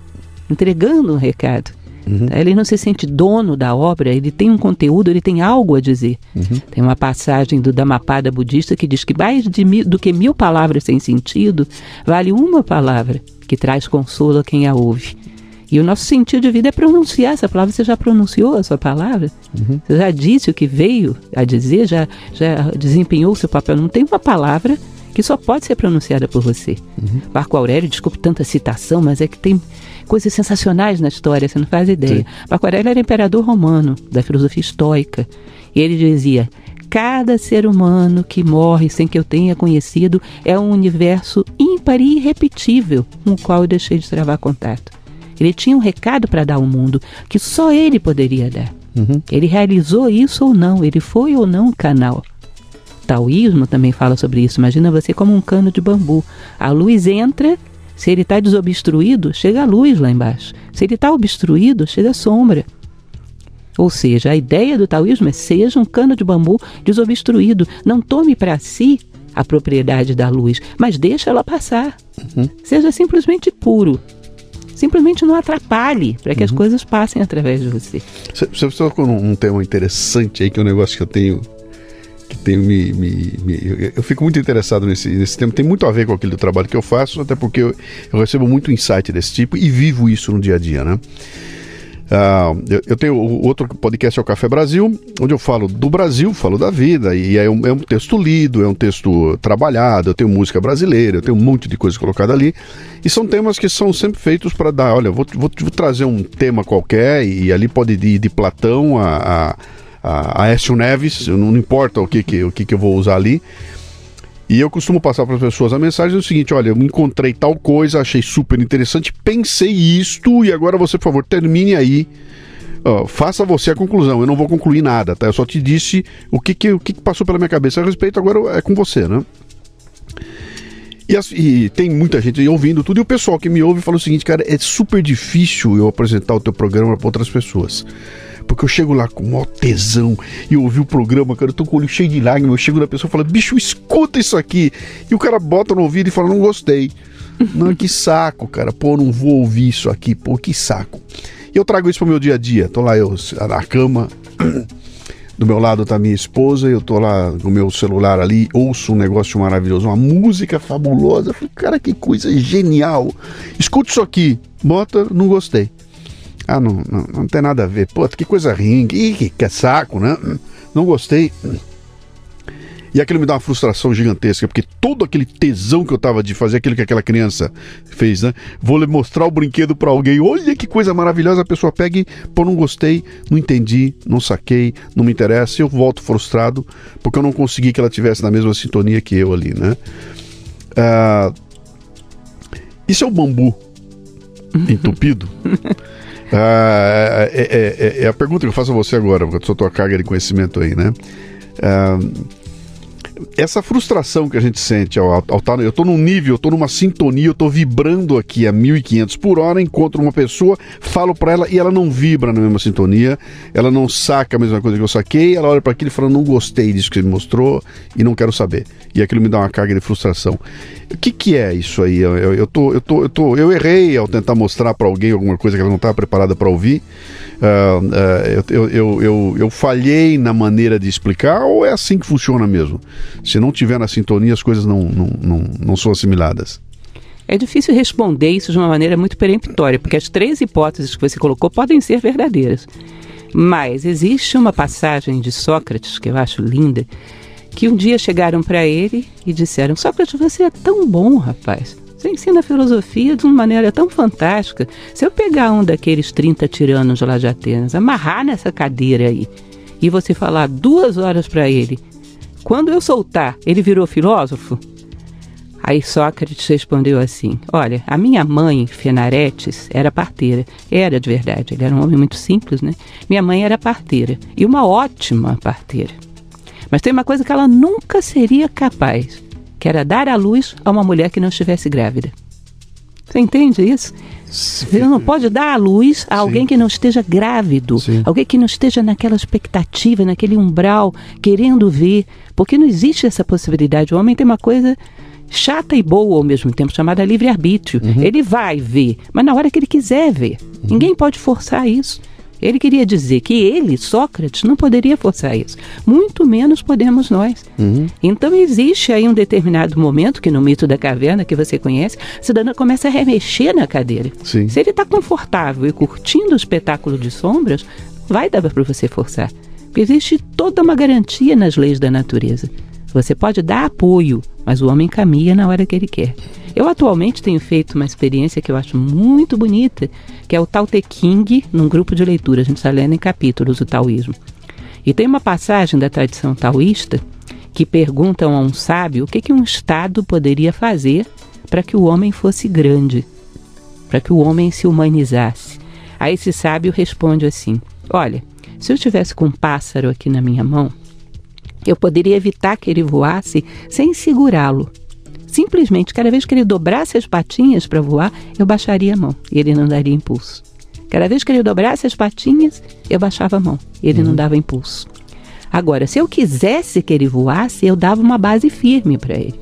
entregando um recado. Uhum. Ele não se sente dono da obra, ele tem um conteúdo, ele tem algo a dizer. Uhum. Tem uma passagem do Dhammapada budista que diz que mais de mil, do que mil palavras sem sentido, vale uma palavra que traz consolo a quem a ouve. E o nosso sentido de vida é pronunciar essa palavra. Você já pronunciou a sua palavra? Uhum. Você já disse o que veio a dizer? Já, já desempenhou o seu papel? Não tem uma palavra que só pode ser pronunciada por você. Uhum. Marco Aurélio, desculpe tanta citação, mas é que tem coisas sensacionais na história, você não faz ideia. Sim. Marco Aurélio era imperador romano da filosofia estoica. E ele dizia: cada ser humano que morre sem que eu tenha conhecido é um universo ímpar e irrepetível com o qual eu deixei de travar contato. Ele tinha um recado para dar ao mundo que só ele poderia dar. Uhum. Ele realizou isso ou não, ele foi ou não canal. Taoísmo também fala sobre isso. Imagina você como um cano de bambu. A luz entra, se ele está desobstruído, chega a luz lá embaixo. Se ele está obstruído, chega a sombra. Ou seja, a ideia do taoísmo é seja um cano de bambu desobstruído. Não tome para si a propriedade da luz, mas deixa ela passar. Uhum. Seja simplesmente puro simplesmente não atrapalhe para que uhum. as coisas passem através de você. Você tocou num um tema interessante aí, que é um negócio que eu tenho. Que tenho me, me, me, eu fico muito interessado nesse, nesse tema. Tem muito a ver com aquele trabalho que eu faço, até porque eu, eu recebo muito insight desse tipo e vivo isso no dia a dia, né? Uh, eu, eu, tenho outro podcast é o Café Brasil, onde eu falo do Brasil, falo da vida, e é um, é um, texto lido, é um texto trabalhado, eu tenho música brasileira, eu tenho um monte de coisa colocada ali, e são temas que são sempre feitos para dar, olha, vou, vou, vou, trazer um tema qualquer, e ali pode ir de Platão a, a, a Écio Neves, não importa o que, que, o que, que eu vou usar ali, e eu costumo passar para as pessoas a mensagem é o seguinte: olha, eu encontrei tal coisa, achei super interessante, pensei isto, e agora você, por favor, termine aí. Faça você a conclusão. Eu não vou concluir nada, tá? Eu só te disse o que, que, o que, que passou pela minha cabeça a respeito, agora é com você, né? E, as, e, tem muita gente ouvindo tudo, e o pessoal que me ouve fala o seguinte, cara, é super difícil eu apresentar o teu programa para outras pessoas. Porque eu chego lá com maior tesão e eu ouvi o programa, cara, eu tô com o olho cheio de lágrimas, eu chego na pessoa e falo, bicho, escuta isso aqui. E o cara bota no ouvido e fala, não gostei. <laughs> Não, que saco, cara. Pô, não vou ouvir isso aqui, pô, que saco. E eu trago isso pro meu dia a dia. Tô lá eu na cama, <clears throat> do meu lado tá minha esposa, eu tô lá no meu celular ali, ouço um negócio maravilhoso, uma música fabulosa. falei, cara, que coisa genial. Escuta isso aqui. Bota, não gostei. Ah, não, não, não tem nada a ver. Pô, que coisa ruim, que, que saco, né? Não gostei. E aquilo me dá uma frustração gigantesca, porque todo aquele tesão que eu tava de fazer aquilo que aquela criança fez, né? Vou mostrar o brinquedo para alguém. Olha que coisa maravilhosa. A pessoa pega e, pô, não gostei, não entendi, não saquei, não me interessa. Eu volto frustrado porque eu não consegui que ela tivesse na mesma sintonia que eu ali, né? Ah, isso é o bambu <laughs> entupido. Ah, é, é, é, é, a pergunta que eu faço a você agora, porque eu sou tua carga de conhecimento aí, né? Ah, essa frustração que a gente sente ao estar. Tá, eu estou num nível, eu estou numa sintonia, eu estou vibrando aqui a 1500 por hora, encontro uma pessoa, falo para ela e ela não vibra na mesma sintonia, ela não saca a mesma coisa que eu saquei, ela olha para aquilo e fala: não gostei disso que você me mostrou e não quero saber. E aquilo me dá uma carga de frustração. O que, que é isso aí? Eu, eu, eu, tô, eu, tô, eu, tô, eu errei ao tentar mostrar para alguém alguma coisa que ela não estava preparada para ouvir. Uh, uh, eu, eu, eu, eu falhei na maneira de explicar ou é assim que funciona mesmo? Se não tiver na sintonia, as coisas não, não, não, não são assimiladas. É difícil responder isso de uma maneira muito peremptória, porque as três hipóteses que você colocou podem ser verdadeiras. Mas existe uma passagem de Sócrates que eu acho linda, que um dia chegaram para ele e disseram: Sócrates, você é tão bom, rapaz. Você ensina filosofia de uma maneira tão fantástica. Se eu pegar um daqueles 30 tiranos lá de Atenas, amarrar nessa cadeira aí, e você falar duas horas para ele, quando eu soltar, ele virou filósofo? Aí Sócrates respondeu assim: Olha, a minha mãe, Fenaretes, era parteira. Era de verdade, ele era um homem muito simples, né? Minha mãe era parteira e uma ótima parteira. Mas tem uma coisa que ela nunca seria capaz que era dar à luz a uma mulher que não estivesse grávida. Você entende isso? Você não pode dar à luz a alguém Sim. que não esteja grávido, Sim. alguém que não esteja naquela expectativa, naquele umbral, querendo ver, porque não existe essa possibilidade. O homem tem uma coisa chata e boa ao mesmo tempo, chamada livre-arbítrio. Uhum. Ele vai ver, mas na hora que ele quiser ver. Uhum. Ninguém pode forçar isso. Ele queria dizer que ele, Sócrates, não poderia forçar isso. Muito menos podemos nós. Uhum. Então existe aí um determinado momento, que no mito da caverna, que você conhece, a cidadã começa a remexer na cadeira. Sim. Se ele está confortável e curtindo o espetáculo de sombras, vai dar para você forçar. Porque existe toda uma garantia nas leis da natureza. Você pode dar apoio, mas o homem caminha na hora que ele quer. Eu atualmente tenho feito uma experiência que eu acho muito bonita, que é o Tao Te King, num grupo de leitura. A gente está lendo em capítulos o taoísmo. E tem uma passagem da tradição taoísta que perguntam a um sábio o que, que um Estado poderia fazer para que o homem fosse grande, para que o homem se humanizasse. Aí esse sábio responde assim: Olha, se eu tivesse com um pássaro aqui na minha mão, eu poderia evitar que ele voasse sem segurá-lo. Simplesmente, cada vez que ele dobrasse as patinhas para voar, eu baixaria a mão e ele não daria impulso. Cada vez que ele dobrasse as patinhas, eu baixava a mão e ele uhum. não dava impulso. Agora, se eu quisesse que ele voasse, eu dava uma base firme para ele.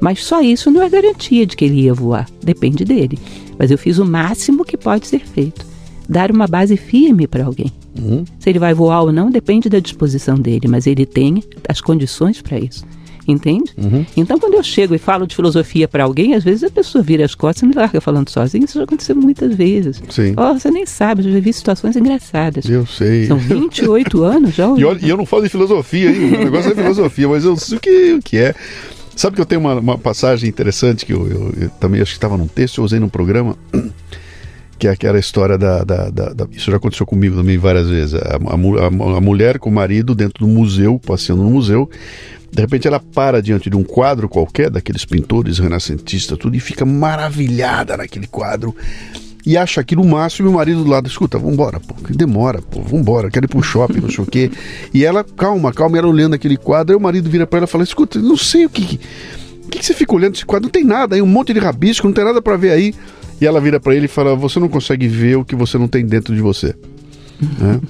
Mas só isso não é garantia de que ele ia voar, depende dele. Mas eu fiz o máximo que pode ser feito dar uma base firme para alguém. Uhum. Se ele vai voar ou não depende da disposição dele, mas ele tem as condições para isso entende? Uhum. Então, quando eu chego e falo de filosofia para alguém, às vezes a pessoa vira as costas e me larga falando sozinho. Isso já aconteceu muitas vezes. Sim. Oh, você nem sabe, eu já vi situações engraçadas. Eu sei. São 28 <laughs> anos já. E, eu, e eu não falo de filosofia, hein? O negócio é filosofia, mas eu sei o que, o que é. Sabe que eu tenho uma, uma passagem interessante que eu, eu, eu também acho que estava num texto, eu usei num programa que é aquela história da, da, da, da, Isso já aconteceu comigo também várias vezes. A, a, a, mulher com o marido dentro do museu, passeando no museu, de repente ela para diante de um quadro qualquer, daqueles pintores renascentistas, tudo, e fica maravilhada naquele quadro. E acha aquilo o máximo e o marido do lado, escuta, vambora, pô, que demora, pô, vambora, quero ir pro shopping, não sei o quê. E ela, calma, calma, ela olhando aquele quadro, aí o marido vira para ela e fala, escuta, não sei o que. O que, que você fica olhando esse quadro? Não tem nada aí, um monte de rabisco, não tem nada para ver aí. E ela vira para ele e fala: Você não consegue ver o que você não tem dentro de você. <laughs> Né?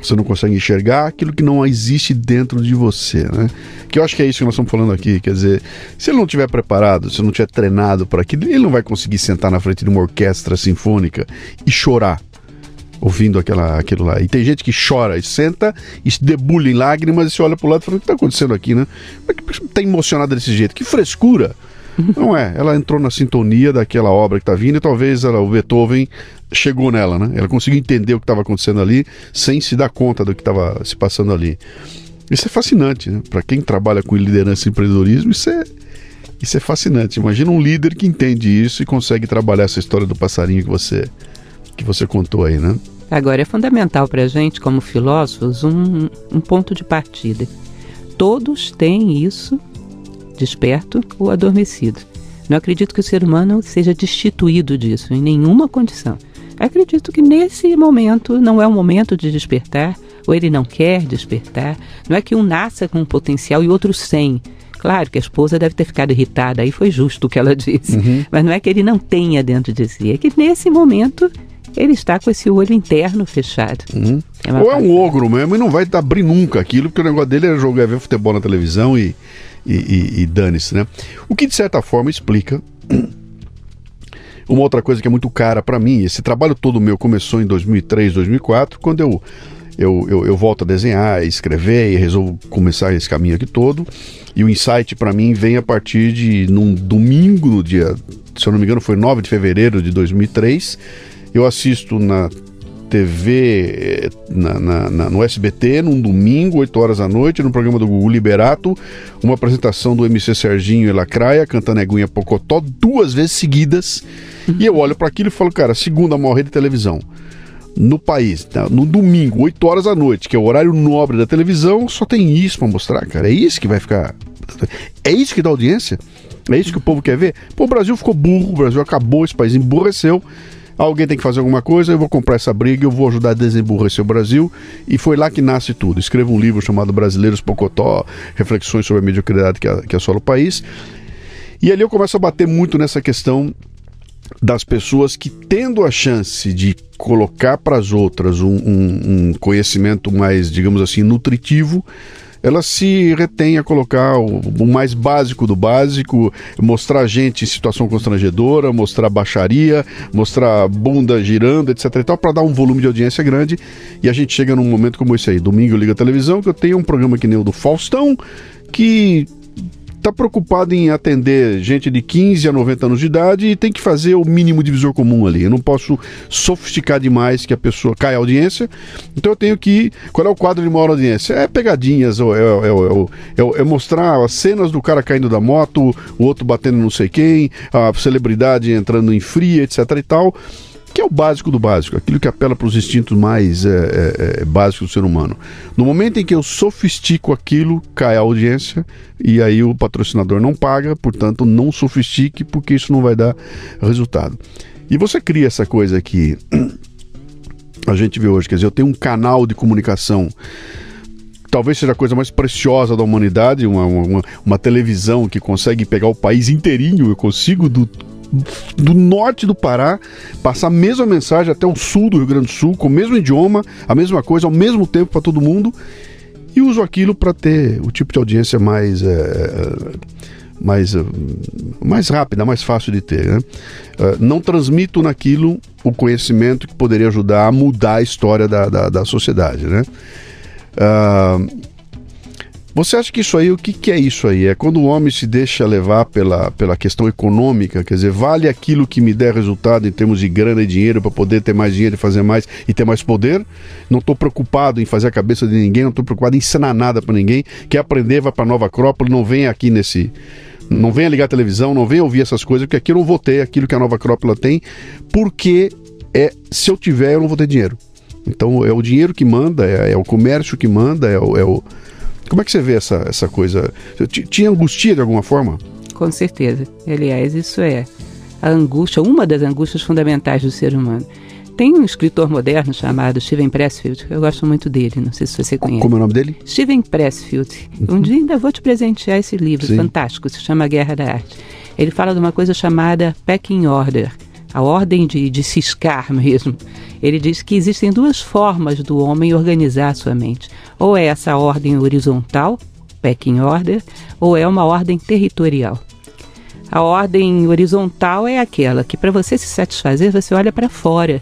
Você não consegue enxergar aquilo que não existe dentro de você, né? Que eu acho que é isso que nós estamos falando aqui. Quer dizer, se ele não tiver preparado, se não tiver treinado para aquilo, ele não vai conseguir sentar na frente de uma orquestra sinfônica e chorar ouvindo aquela, aquilo lá. E tem gente que chora e senta e se debulha em lágrimas e se olha para o lado e fala: O que está acontecendo aqui, né? Como é que está emocionada desse jeito? Que frescura! Não é, ela entrou na sintonia daquela obra que está vindo e talvez ela, o Beethoven chegou nela, né? Ela conseguiu entender o que estava acontecendo ali sem se dar conta do que estava se passando ali. Isso é fascinante, né? Para quem trabalha com liderança e empreendedorismo, isso é, isso é fascinante. Imagina um líder que entende isso e consegue trabalhar essa história do passarinho que você, que você contou aí, né? Agora, é fundamental para a gente, como filósofos, um, um ponto de partida. Todos têm isso desperto ou adormecido. Não acredito que o ser humano seja destituído disso, em nenhuma condição. Acredito que nesse momento não é o momento de despertar, ou ele não quer despertar. Não é que um nasça com um potencial e outro sem. Claro que a esposa deve ter ficado irritada, aí foi justo o que ela <laughs> disse. Uhum. Mas não é que ele não tenha dentro de si, é que nesse momento ele está com esse olho interno fechado. Uhum. É Ou é um ogro mesmo e não vai abrir nunca aquilo, porque o negócio dele é jogar, ver futebol na televisão e, e, e, e dane-se, né? O que de certa forma explica uma outra coisa que é muito cara para mim. Esse trabalho todo meu começou em 2003, 2004, quando eu eu, eu, eu, volto a desenhar, escrever e resolvo começar esse caminho aqui todo. E o insight para mim vem a partir de num domingo, no dia, se eu não me engano, foi 9 de fevereiro de 2003. Eu assisto na TV, na, na, na, no SBT, num domingo, 8 horas da noite, no programa do Gugu Liberato, uma apresentação do MC Serginho e Lacraia, cantando Eguinha Pocotó, duas vezes seguidas. E eu olho para aquilo e falo, cara, segunda maior rede de televisão no país, tá? no domingo, 8 horas da noite, que é o horário nobre da televisão, só tem isso para mostrar, cara. É isso que vai ficar. É isso que dá audiência? É isso que o povo quer ver? Pô, o Brasil ficou burro, o Brasil acabou, esse país emburreceu. Alguém tem que fazer alguma coisa, eu vou comprar essa briga, eu vou ajudar a desemburrecer o Brasil. E foi lá que nasce tudo. Escrevo um livro chamado Brasileiros Pocotó, Reflexões sobre a Mediocridade que, que assola o país. E ali eu começo a bater muito nessa questão das pessoas que, tendo a chance de colocar para as outras um, um, um, conhecimento mais, digamos assim, nutritivo, ela se retém a colocar o, o, mais básico do básico, mostrar gente em situação constrangedora, mostrar baixaria, mostrar bunda girando, etc para dar um volume de audiência grande. E a gente chega num momento como esse aí, domingo liga a televisão, que eu tenho um programa que nem o do Faustão, que está preocupado em atender gente de 15 a 90 anos de idade e tem que fazer o mínimo divisor comum ali. Eu não posso sofisticar demais que a pessoa caia a audiência. Então eu tenho que. Qual é o quadro de maior audiência? É pegadinhas, é, é, é, é, mostrar as cenas do cara caindo da moto, o outro batendo não sei quem, a celebridade entrando em fria, etc e tal que é o básico do básico, aquilo que apela para os instintos mais é, é, é, básicos do ser humano. No momento em que eu sofistico aquilo, cai a audiência e aí o patrocinador não paga, portanto, não sofistique, porque isso não vai dar resultado. E você cria essa coisa que <clears throat> a gente vê hoje, quer dizer, eu tenho um canal de comunicação talvez seja a coisa mais preciosa da humanidade, uma, uma, uma, televisão que consegue pegar o país inteirinho, eu consigo do do norte do Pará, passar a mesma mensagem até o sul do Rio Grande do Sul, com o mesmo idioma, a mesma coisa, ao mesmo tempo para todo mundo, e uso aquilo para ter o tipo de audiência mais. É, mais, mais rápida, mais fácil de ter. Né? não transmito naquilo o conhecimento que poderia ajudar a mudar a história da, da, da sociedade. Né? Uh, você acha que isso aí, o que, que é isso aí? É quando o homem se deixa levar pela, pela questão econômica, quer dizer, vale aquilo que me der resultado em termos de grana e dinheiro para poder ter mais dinheiro e fazer mais e ter mais poder? Não estou preocupado em fazer a cabeça de ninguém, não estou preocupado em ensinar nada para ninguém. Quer aprender, vai para Nova Acrópole, não vem aqui nesse. Não venha ligar a televisão, não venha ouvir essas coisas, porque aqui eu não vou ter aquilo que a Nova Acrópole tem, porque é, se eu tiver, eu não vou ter dinheiro. Então é o dinheiro que manda, é, é o comércio que manda, é o, é o como é que você vê essa, essa coisa? Tinha angustia de alguma forma? Com certeza. Aliás, isso é a angústia, uma das angústias fundamentais do ser humano. Tem um escritor moderno chamado Steven Pressfield, eu gosto muito dele, não sei se você conhece. Como é o nome dele? Steven Pressfield. Um dia ainda vou te presentear esse livro Sim. fantástico, se chama Guerra da Arte. Ele fala de uma coisa chamada packing order, a ordem de, de ciscar mesmo. Ele diz que existem duas formas do homem organizar sua mente. Ou é essa ordem horizontal, pecking order, ou é uma ordem territorial. A ordem horizontal é aquela que, para você se satisfazer, você olha para fora.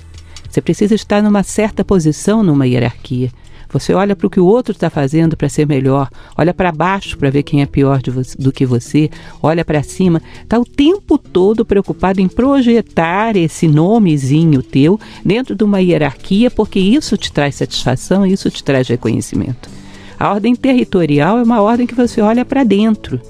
Você precisa estar numa certa posição numa hierarquia. Você olha para o que o outro está fazendo para ser melhor, olha para baixo para ver quem é pior você, do que você, olha para cima, está o tempo todo preocupado em projetar esse nomezinho teu dentro de uma hierarquia, porque isso te traz satisfação, isso te traz reconhecimento. A ordem territorial é uma ordem que você olha para dentro.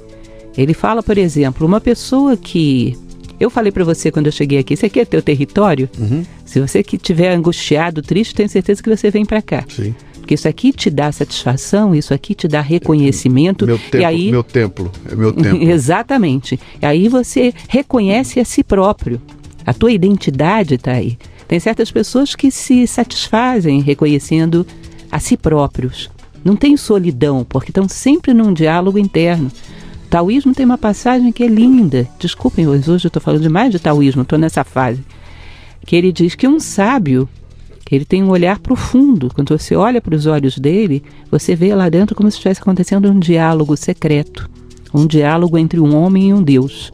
Ele fala, por exemplo, uma pessoa que eu falei para você quando eu cheguei aqui, isso aqui é teu território? Uhum. Se você que estiver angustiado, triste, tenho certeza que você vem para cá. Sim porque isso aqui te dá satisfação, isso aqui te dá reconhecimento. Meu templo, e aí, meu templo, é meu <laughs> templo. Exatamente. E aí você reconhece a si próprio. A tua identidade está aí. Tem certas pessoas que se satisfazem reconhecendo a si próprios. Não tem solidão, porque estão sempre num diálogo interno. Taoísmo tem uma passagem que é linda. Desculpem, hoje eu estou falando demais de taoísmo, estou nessa fase. Que ele diz que um sábio ele tem um olhar profundo. Quando você olha para os olhos dele, você vê lá dentro como se estivesse acontecendo um diálogo secreto, um diálogo entre um homem e um Deus.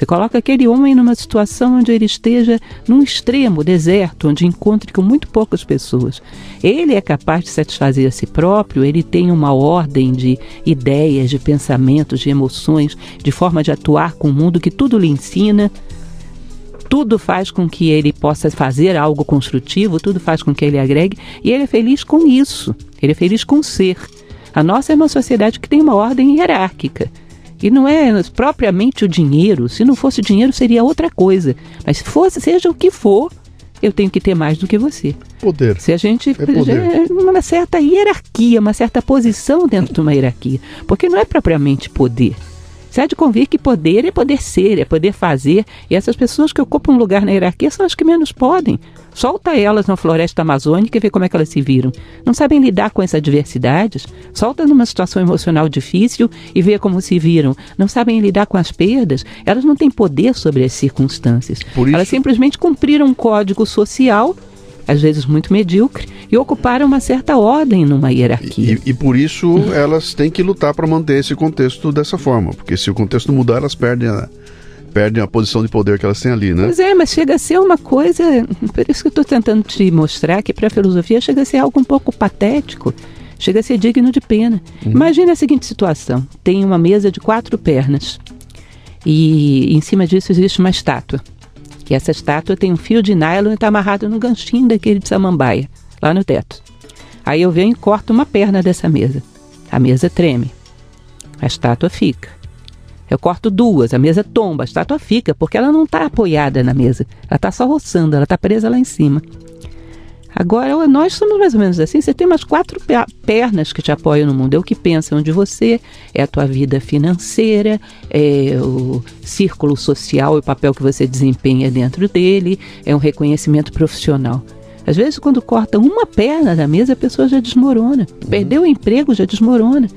Você coloca aquele homem numa situação onde ele esteja num extremo deserto, onde encontre com muito poucas pessoas. Ele é capaz de satisfazer a si próprio, ele tem uma ordem de ideias, de pensamentos, de emoções, de forma de atuar com o mundo que tudo lhe ensina tudo faz com que ele possa fazer algo construtivo, tudo faz com que ele agregue, e ele é feliz com isso, ele é feliz com ser. A nossa é uma sociedade que tem uma ordem hierárquica. E não é propriamente o dinheiro. Se não fosse dinheiro, seria outra coisa. Mas se fosse, seja o que for, eu tenho que ter mais do que você. Poder. Se a gente. É, é uma certa hierarquia, uma certa posição dentro de uma hierarquia. Porque não é propriamente poder Há de convir que poder é poder ser, é poder fazer. E essas pessoas que ocupam um lugar na hierarquia são as que menos podem. Solta elas na floresta amazônica e vê como é que elas se viram. Não sabem lidar com essas adversidades. Solta numa situação emocional difícil e vê como se viram. Não sabem lidar com as perdas. Elas não têm poder sobre as circunstâncias. Isso... Elas simplesmente cumpriram um código social às vezes muito medíocre, e ocuparam uma certa ordem numa hierarquia. E, e por isso elas têm que lutar para manter esse contexto dessa forma, porque se o contexto mudar, elas perdem a, perdem a posição de poder que elas têm ali, né? Pois é, mas chega a ser uma coisa. Por isso que eu estou tentando te mostrar que para a filosofia chega a ser algo um pouco patético, chega a ser digno de pena. Uhum. Imagine a seguinte situação: tem uma mesa de quatro pernas e em cima disso existe uma estátua. E essa estátua tem um fio de nylon e está amarrado no ganchinho daquele de samambaia, lá no teto. Aí eu venho e corto uma perna dessa mesa. A mesa treme. A estátua fica. Eu corto duas, a mesa tomba, a estátua fica, porque ela não está apoiada na mesa. Ela está só roçando, ela está presa lá em cima. Agora, nós somos mais ou menos assim. Você tem umas quatro pernas que te apoiam no mundo. É o que pensam de você, é a tua vida financeira, é o círculo social e o papel que você desempenha dentro dele, é um reconhecimento profissional. Às vezes, quando corta uma perna da mesa, a pessoa já desmorona. Uhum. Perdeu o emprego, já desmorona.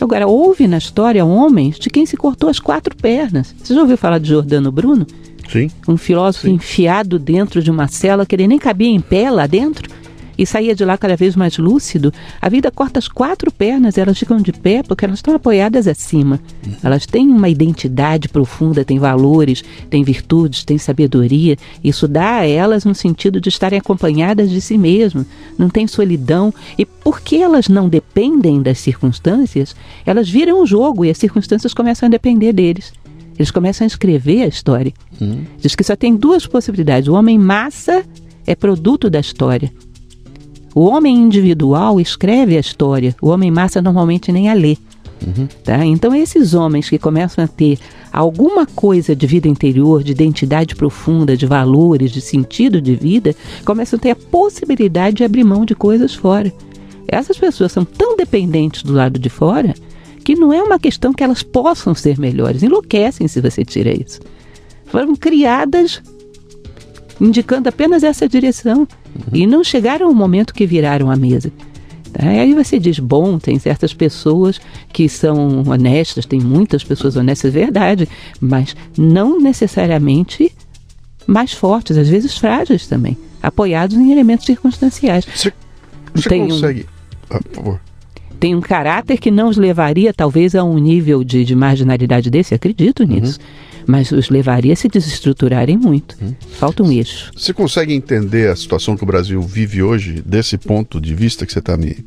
Agora, houve na história homens de quem se cortou as quatro pernas. Você já ouviu falar de Jordano Bruno? Sim. Um filósofo Sim. enfiado dentro de uma cela que ele nem cabia em pé lá dentro e saía de lá cada vez mais lúcido. A vida corta as quatro pernas, elas ficam de pé porque elas estão apoiadas acima. Elas têm uma identidade profunda, têm valores, têm virtudes, têm sabedoria. Isso dá a elas um sentido de estarem acompanhadas de si mesmas, não tem solidão. E porque elas não dependem das circunstâncias, elas viram o jogo e as circunstâncias começam a depender deles. Eles começam a escrever a história. Uhum. Diz que só tem duas possibilidades. O homem massa é produto da história. O homem individual escreve a história. O homem massa normalmente nem a lê. Uhum. Tá? Então, esses homens que começam a ter alguma coisa de vida interior, de identidade profunda, de valores, de sentido de vida, começam a ter a possibilidade de abrir mão de coisas fora. Essas pessoas são tão dependentes do lado de fora que não é uma questão que elas possam ser melhores. Enlouquecem se você tira isso. Foram criadas indicando apenas essa direção uhum. e não chegaram ao momento que viraram a mesa. Tá? Aí você diz, bom, tem certas pessoas que são honestas, tem muitas pessoas honestas, é verdade, mas não necessariamente mais fortes, às vezes frágeis também, apoiados em elementos circunstanciais. Você, você tem consegue. Um... Ah, por favor tem um caráter que não os levaria, talvez, a um nível de, de marginalidade desse, acredito uhum. nisso. Uhum. Mas os levaria a se desestruturarem muito. Uhum. Falta um eixo. Você consegue entender a situação que o Brasil vive hoje, desse ponto de vista que você está me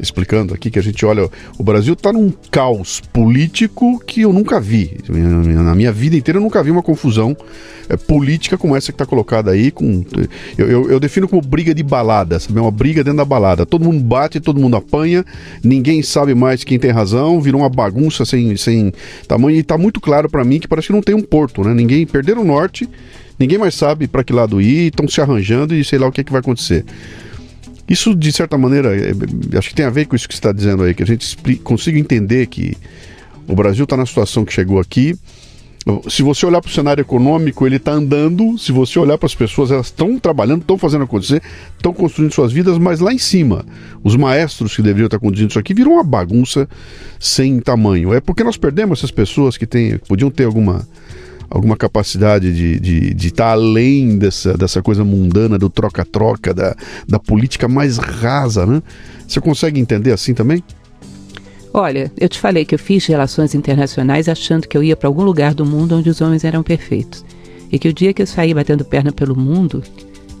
explicando aqui, que a gente olha, o Brasil está num caos político que eu nunca vi. Na minha vida inteira eu nunca vi uma confusão é, política como essa que está colocada aí. Com, eu, eu, eu, defino como briga de balada, sabe? Uma briga dentro da balada. Todo mundo bate, todo mundo apanha, ninguém sabe mais quem tem razão, virou uma bagunça sem, sem tamanho. E está muito claro para mim que parece que não tem um porto, né? Ninguém perderam o norte, ninguém mais sabe para que lado ir, estão se arranjando e sei lá o que, é que vai acontecer. Isso, de certa maneira, é, é, acho que tem a ver com isso que você está dizendo aí, que a gente explica, consiga entender que o Brasil está na situação que chegou aqui. Se você olhar para o cenário econômico, ele está andando. Se você olhar para as pessoas, elas estão trabalhando, estão fazendo acontecer, estão construindo suas vidas, mas lá em cima, os maestros que deveriam estar conduzindo isso aqui viram uma bagunça sem tamanho. É porque nós perdemos essas pessoas que têm, podiam ter alguma alguma capacidade de estar de, de tá além dessa, dessa coisa mundana, do troca-troca, da, da política mais rasa, né? Você consegue entender assim também? Olha, eu te falei que eu fiz relações internacionais achando que eu ia para algum lugar do mundo onde os homens eram perfeitos. E que o dia que eu saí batendo perna pelo mundo,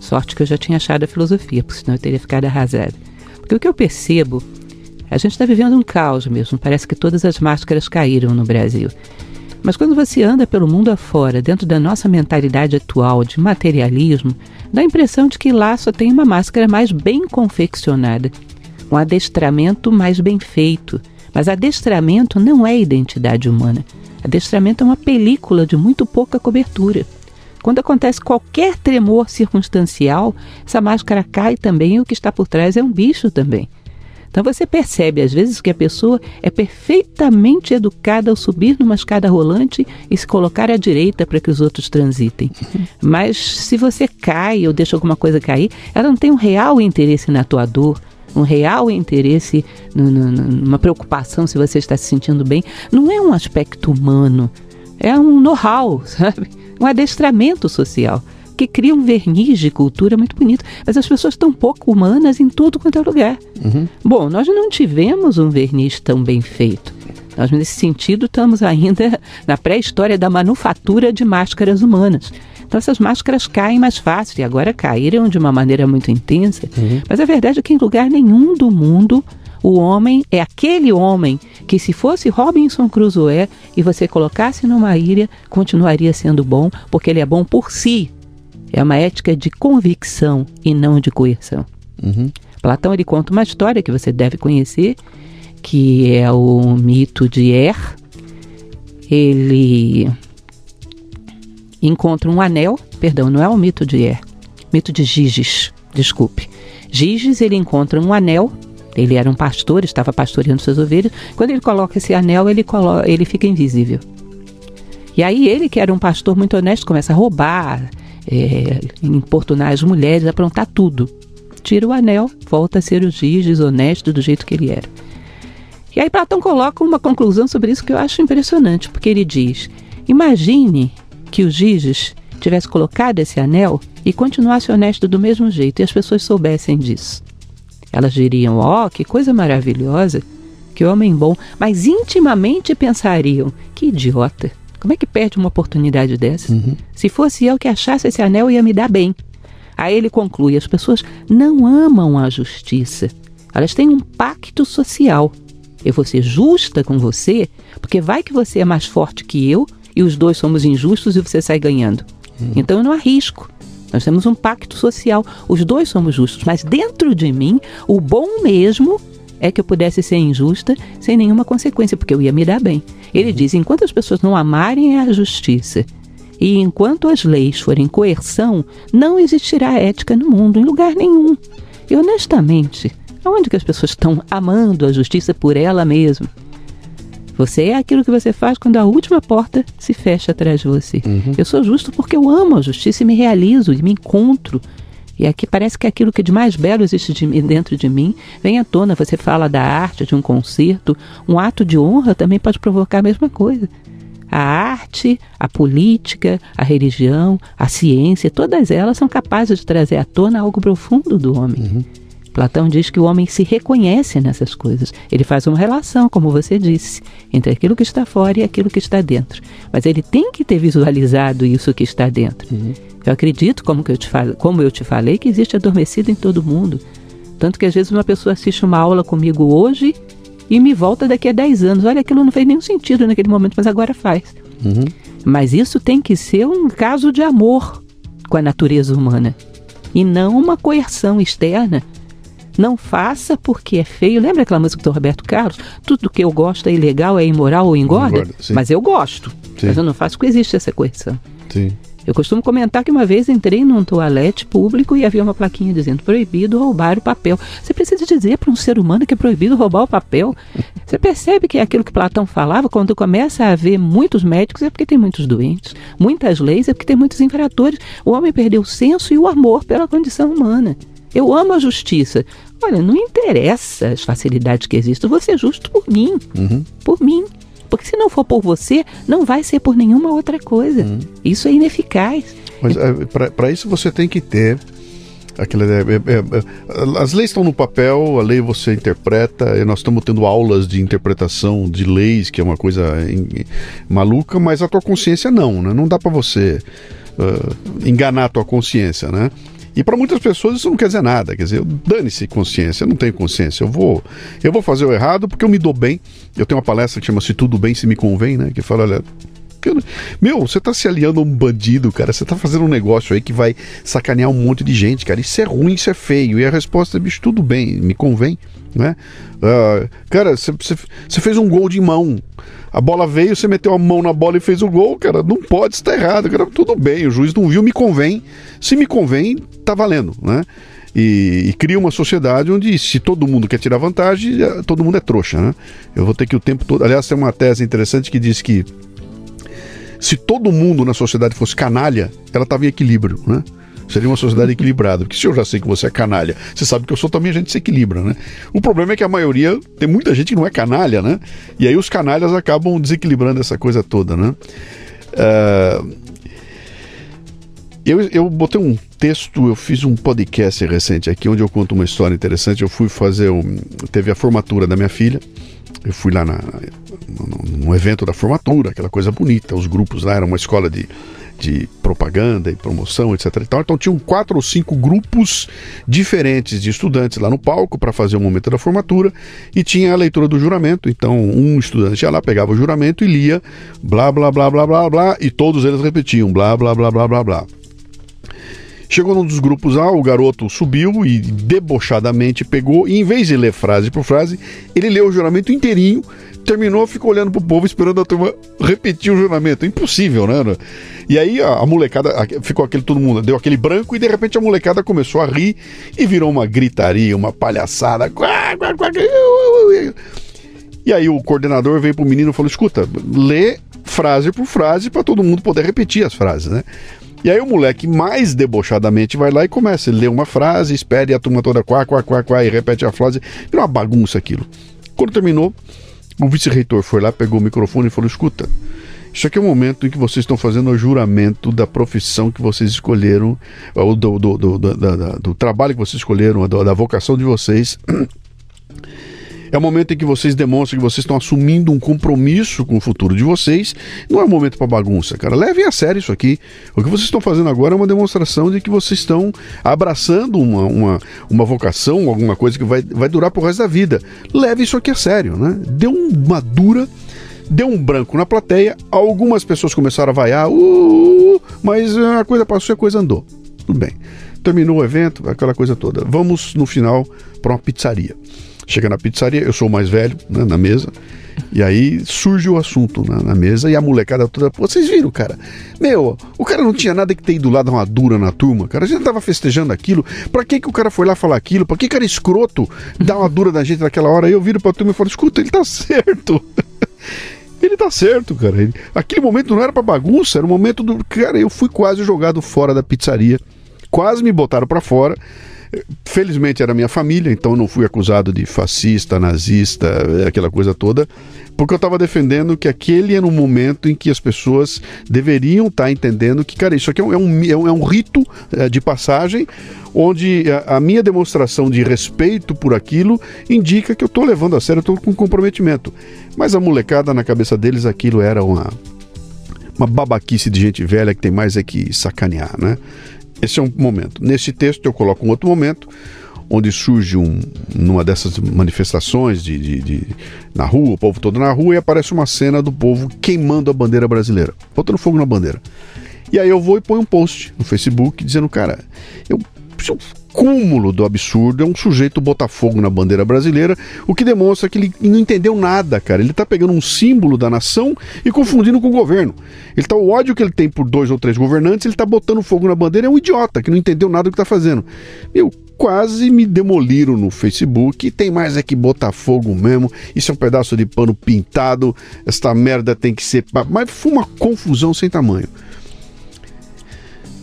sorte que eu já tinha achado a filosofia, porque senão eu teria ficado arrasada. Porque o que eu percebo, a gente está vivendo um caos mesmo, parece que todas as máscaras caíram no Brasil. Mas quando você anda pelo mundo afora, dentro da nossa mentalidade atual de materialismo, dá a impressão de que lá só tem uma máscara mais bem confeccionada, um adestramento mais bem feito. Mas adestramento não é identidade humana. Adestramento é uma película de muito pouca cobertura. Quando acontece qualquer tremor circunstancial, essa máscara cai também e o que está por trás é um bicho também. Então você percebe às vezes que a pessoa é perfeitamente educada ao subir numa escada rolante e se colocar à direita para que os outros transitem. Uhum. Mas se você cai ou deixa alguma coisa cair, ela não tem um real interesse na tua dor, um real interesse, numa preocupação se você está se sentindo bem. Não é um aspecto humano, é um know-how, <laughs> sabe? Um adestramento social que cria um verniz de cultura muito bonito. Mas as pessoas estão pouco humanas em tudo quanto é lugar. Uhum. Bom, nós não tivemos um verniz tão bem feito. Nós, nesse sentido, estamos ainda na pré-história da manufatura de máscaras humanas. Então, essas máscaras caem mais fácil e agora caíram de uma maneira muito intensa. Uhum. Mas a verdade é que em lugar nenhum do mundo o homem é aquele homem que, se fosse Robinson Crusoe e você colocasse numa ilha, continuaria sendo bom, porque ele é bom por si. É uma ética de convicção e não de coerção. Uhum. Platão ele conta uma história que você deve conhecer, que é o mito de Er. Ele encontra um anel, perdão, não é o mito de Er, mito de Giges, desculpe. Giges ele encontra um anel ele era um pastor, estava pastoreando suas ovelhas. Quando ele coloca esse anel, ele, coloca, ele fica invisível. E aí ele, que era um pastor muito honesto, começa a roubar, é, importunar as mulheres, aprontar tudo. Tira o anel, volta a ser o giz desonesto do jeito que ele era. E aí Platão coloca uma conclusão sobre isso que eu acho impressionante, porque ele diz: imagine que o Giges tivesse colocado esse anel e continuasse honesto do mesmo jeito e as pessoas soubessem disso. Elas diriam: Ó, oh, que coisa maravilhosa, que homem bom, mas intimamente pensariam: que idiota. Como é que perde uma oportunidade dessa? Uhum. Se fosse eu que achasse esse anel, ia me dar bem. Aí ele conclui: as pessoas não amam a justiça. Elas têm um pacto social. Eu vou ser justa com você, porque vai que você é mais forte que eu e os dois somos injustos e você sai ganhando. Uhum. Então eu não arrisco. Nós temos um pacto social. Os dois somos justos, mas dentro de mim, o bom mesmo é que eu pudesse ser injusta sem nenhuma consequência, porque eu ia me dar bem. Ele diz: enquanto as pessoas não amarem a justiça e enquanto as leis forem coerção, não existirá ética no mundo, em lugar nenhum. E honestamente, aonde que as pessoas estão amando a justiça por ela mesma? Você é aquilo que você faz quando a última porta se fecha atrás de você. Uhum. Eu sou justo porque eu amo a justiça e me realizo e me encontro. E aqui parece que aquilo que de mais belo existe de, dentro de mim vem à tona. Você fala da arte, de um concerto. Um ato de honra também pode provocar a mesma coisa. A arte, a política, a religião, a ciência, todas elas são capazes de trazer à tona algo profundo do homem. Uhum. Platão diz que o homem se reconhece nessas coisas. Ele faz uma relação, como você disse, entre aquilo que está fora e aquilo que está dentro. Mas ele tem que ter visualizado isso que está dentro. Uhum. Eu acredito, como, que eu te falo, como eu te falei, que existe adormecido em todo mundo. Tanto que às vezes uma pessoa assiste uma aula comigo hoje e me volta daqui a 10 anos. Olha, aquilo não fez nenhum sentido naquele momento, mas agora faz. Uhum. Mas isso tem que ser um caso de amor com a natureza humana e não uma coerção externa não faça porque é feio. Lembra aquela música do Roberto Carlos? Tudo que eu gosto é ilegal, é imoral ou engorda? engorda mas eu gosto. Sim. Mas eu não faço porque existe essa coerção. Sim. Eu costumo comentar que uma vez entrei num toalete público e havia uma plaquinha dizendo proibido roubar o papel. Você precisa dizer para um ser humano que é proibido roubar o papel? Você percebe que é aquilo que Platão falava, quando começa a haver muitos médicos é porque tem muitos doentes, muitas leis é porque tem muitos infratores. O homem perdeu o senso e o amor pela condição humana. Eu amo a justiça. Olha, não interessa as facilidades que existem, você é justo por mim. Uhum. Por mim. Porque se não for por você, não vai ser por nenhuma outra coisa. Uhum. Isso é ineficaz. Mas é, para isso você tem que ter aquela é, é, é, as leis estão no papel, a lei você interpreta, e nós estamos tendo aulas de interpretação de leis, que é uma coisa em, maluca, mas a tua consciência não, né? Não dá para você uh, enganar a tua consciência, né? E para muitas pessoas isso não quer dizer nada. Quer dizer, dane-se consciência, eu não tenho consciência. Eu vou, eu vou fazer o errado porque eu me dou bem. Eu tenho uma palestra que chama-se Tudo Bem Se Me Convém, né? Que fala, olha, meu, você tá se aliando a um bandido, cara. Você tá fazendo um negócio aí que vai sacanear um monte de gente, cara. Isso é ruim, isso é feio. E a resposta é, bicho, tudo bem, me convém, né? Uh, cara, você fez um gol de mão. A bola veio, você meteu a mão na bola e fez o gol, cara. Não pode, está errado, cara. Tudo bem, o juiz não viu, me convém. Se me convém, tá valendo, né? e, e, cria uma sociedade onde se todo mundo quer tirar vantagem, eh, todo mundo é trouxa, né? Eu vou ter que o tempo todo. Aliás, tem uma tese interessante que diz que se todo mundo na sociedade fosse canalha, ela estava em equilíbrio, né? Seria uma sociedade equilibrada. Porque se eu já sei que você é canalha, você sabe que eu sou também, a gente se equilibra, né? O problema é que a maioria, tem muita gente que não é canalha, né? E aí os canalhas acabam desequilibrando essa coisa toda, né? Uh, eu, eu botei um texto, eu fiz um podcast recente aqui, onde eu conto uma história interessante. Eu fui fazer um. Teve a formatura da minha filha. Eu fui lá na, no, evento da formatura, aquela coisa bonita. Os grupos lá, era uma escola de de propaganda e promoção, etc. E tal. Então tinham quatro ou cinco grupos diferentes de estudantes lá no palco para fazer o momento da formatura e tinha a leitura do juramento. Então um estudante ia lá, pegava o juramento e lia blá blá blá blá blá blá e todos eles repetiam blá blá blá blá blá blá. Chegou num dos grupos A, o garoto subiu e debochadamente pegou, e em vez de ler frase por frase, ele leu o juramento inteirinho terminou, ficou olhando pro povo esperando a turma repetir o juramento. Impossível, né? E aí a, a, molecada, ficou aquele todo mundo, deu aquele branco e de repente a molecada começou a rir e virou uma gritaria, uma palhaçada. E aí o coordenador veio pro menino e falou: escuta, lê frase por frase para todo mundo poder repetir as frases, né? E aí o moleque mais debochadamente vai lá e começa, ele lê uma frase, espera e a turma toda quá, quá, quá, quá, e repete a frase. Vira uma bagunça aquilo. Quando terminou, o vice-reitor foi lá, pegou o microfone e falou: escuta, isso aqui é o momento em que vocês estão fazendo o juramento da profissão que vocês escolheram, ou do, do, do, do, do trabalho que vocês escolheram, da vocação de vocês. É o momento em que vocês demonstram que vocês estão assumindo um compromisso com o futuro de vocês. Não é um momento para bagunça, cara. Levem a sério isso aqui. O que vocês estão fazendo agora é uma demonstração de que vocês estão abraçando uma, uma, uma vocação, alguma coisa que vai, vai durar pro resto da vida. Leve isso aqui a sério, né? Deu uma dura deu um branco na plateia, algumas pessoas começaram a vaiar, uh, uh, uh, mas a coisa passou e a coisa andou. Tudo bem. Terminou o evento, aquela coisa toda. Vamos no final para uma pizzaria. Chega na pizzaria, eu sou o mais velho né, na mesa. E aí surge o assunto na, na, mesa e a molecada toda. Vocês viram, cara? Meu, o cara não tinha nada que ter ido lá dar uma dura na turma, cara. A gente tava festejando aquilo. Pra que, que o cara foi lá falar aquilo? Pra que cara escroto dar uma dura na gente naquela hora? Aí eu viro pra turma e falo: escuta, ele tá certo. <laughs> Ele tá certo, cara. Ele... Aquele momento não era pra bagunça, era o momento do. Cara, eu fui quase jogado fora da pizzaria. Quase me botaram para fora. Felizmente era minha família, então não fui acusado de fascista, nazista, aquela coisa toda, porque eu estava defendendo que aquele era um momento em que as pessoas deveriam estar tá entendendo que, cara, isso aqui é um, é um, é um rito é, de passagem, onde a, a, minha demonstração de respeito por aquilo indica que eu estou levando a sério, eu estou com comprometimento. Mas a molecada, na cabeça deles, aquilo era uma, uma babaquice de gente velha que tem mais é que sacanear, né? Esse é um momento. Nesse texto eu coloco um outro momento, onde surge um, numa dessas manifestações de, de, de, na rua, o povo todo na rua, e aparece uma cena do povo queimando a bandeira brasileira, botando fogo na bandeira. E aí eu vou e ponho um post no Facebook dizendo, cara, eu cúmulo do absurdo é um sujeito botar fogo na bandeira brasileira, o que demonstra que ele não entendeu nada, cara. Ele tá pegando um símbolo da nação e confundindo com o governo. Ele tá o ódio que ele tem por dois ou três governantes, ele tá botando fogo na bandeira, é um idiota que não entendeu nada do que tá fazendo. Eu quase me demoliram no Facebook. Tem mais é que botar fogo mesmo. Isso é um pedaço de pano pintado. Esta merda tem que ser. Mas foi uma confusão sem tamanho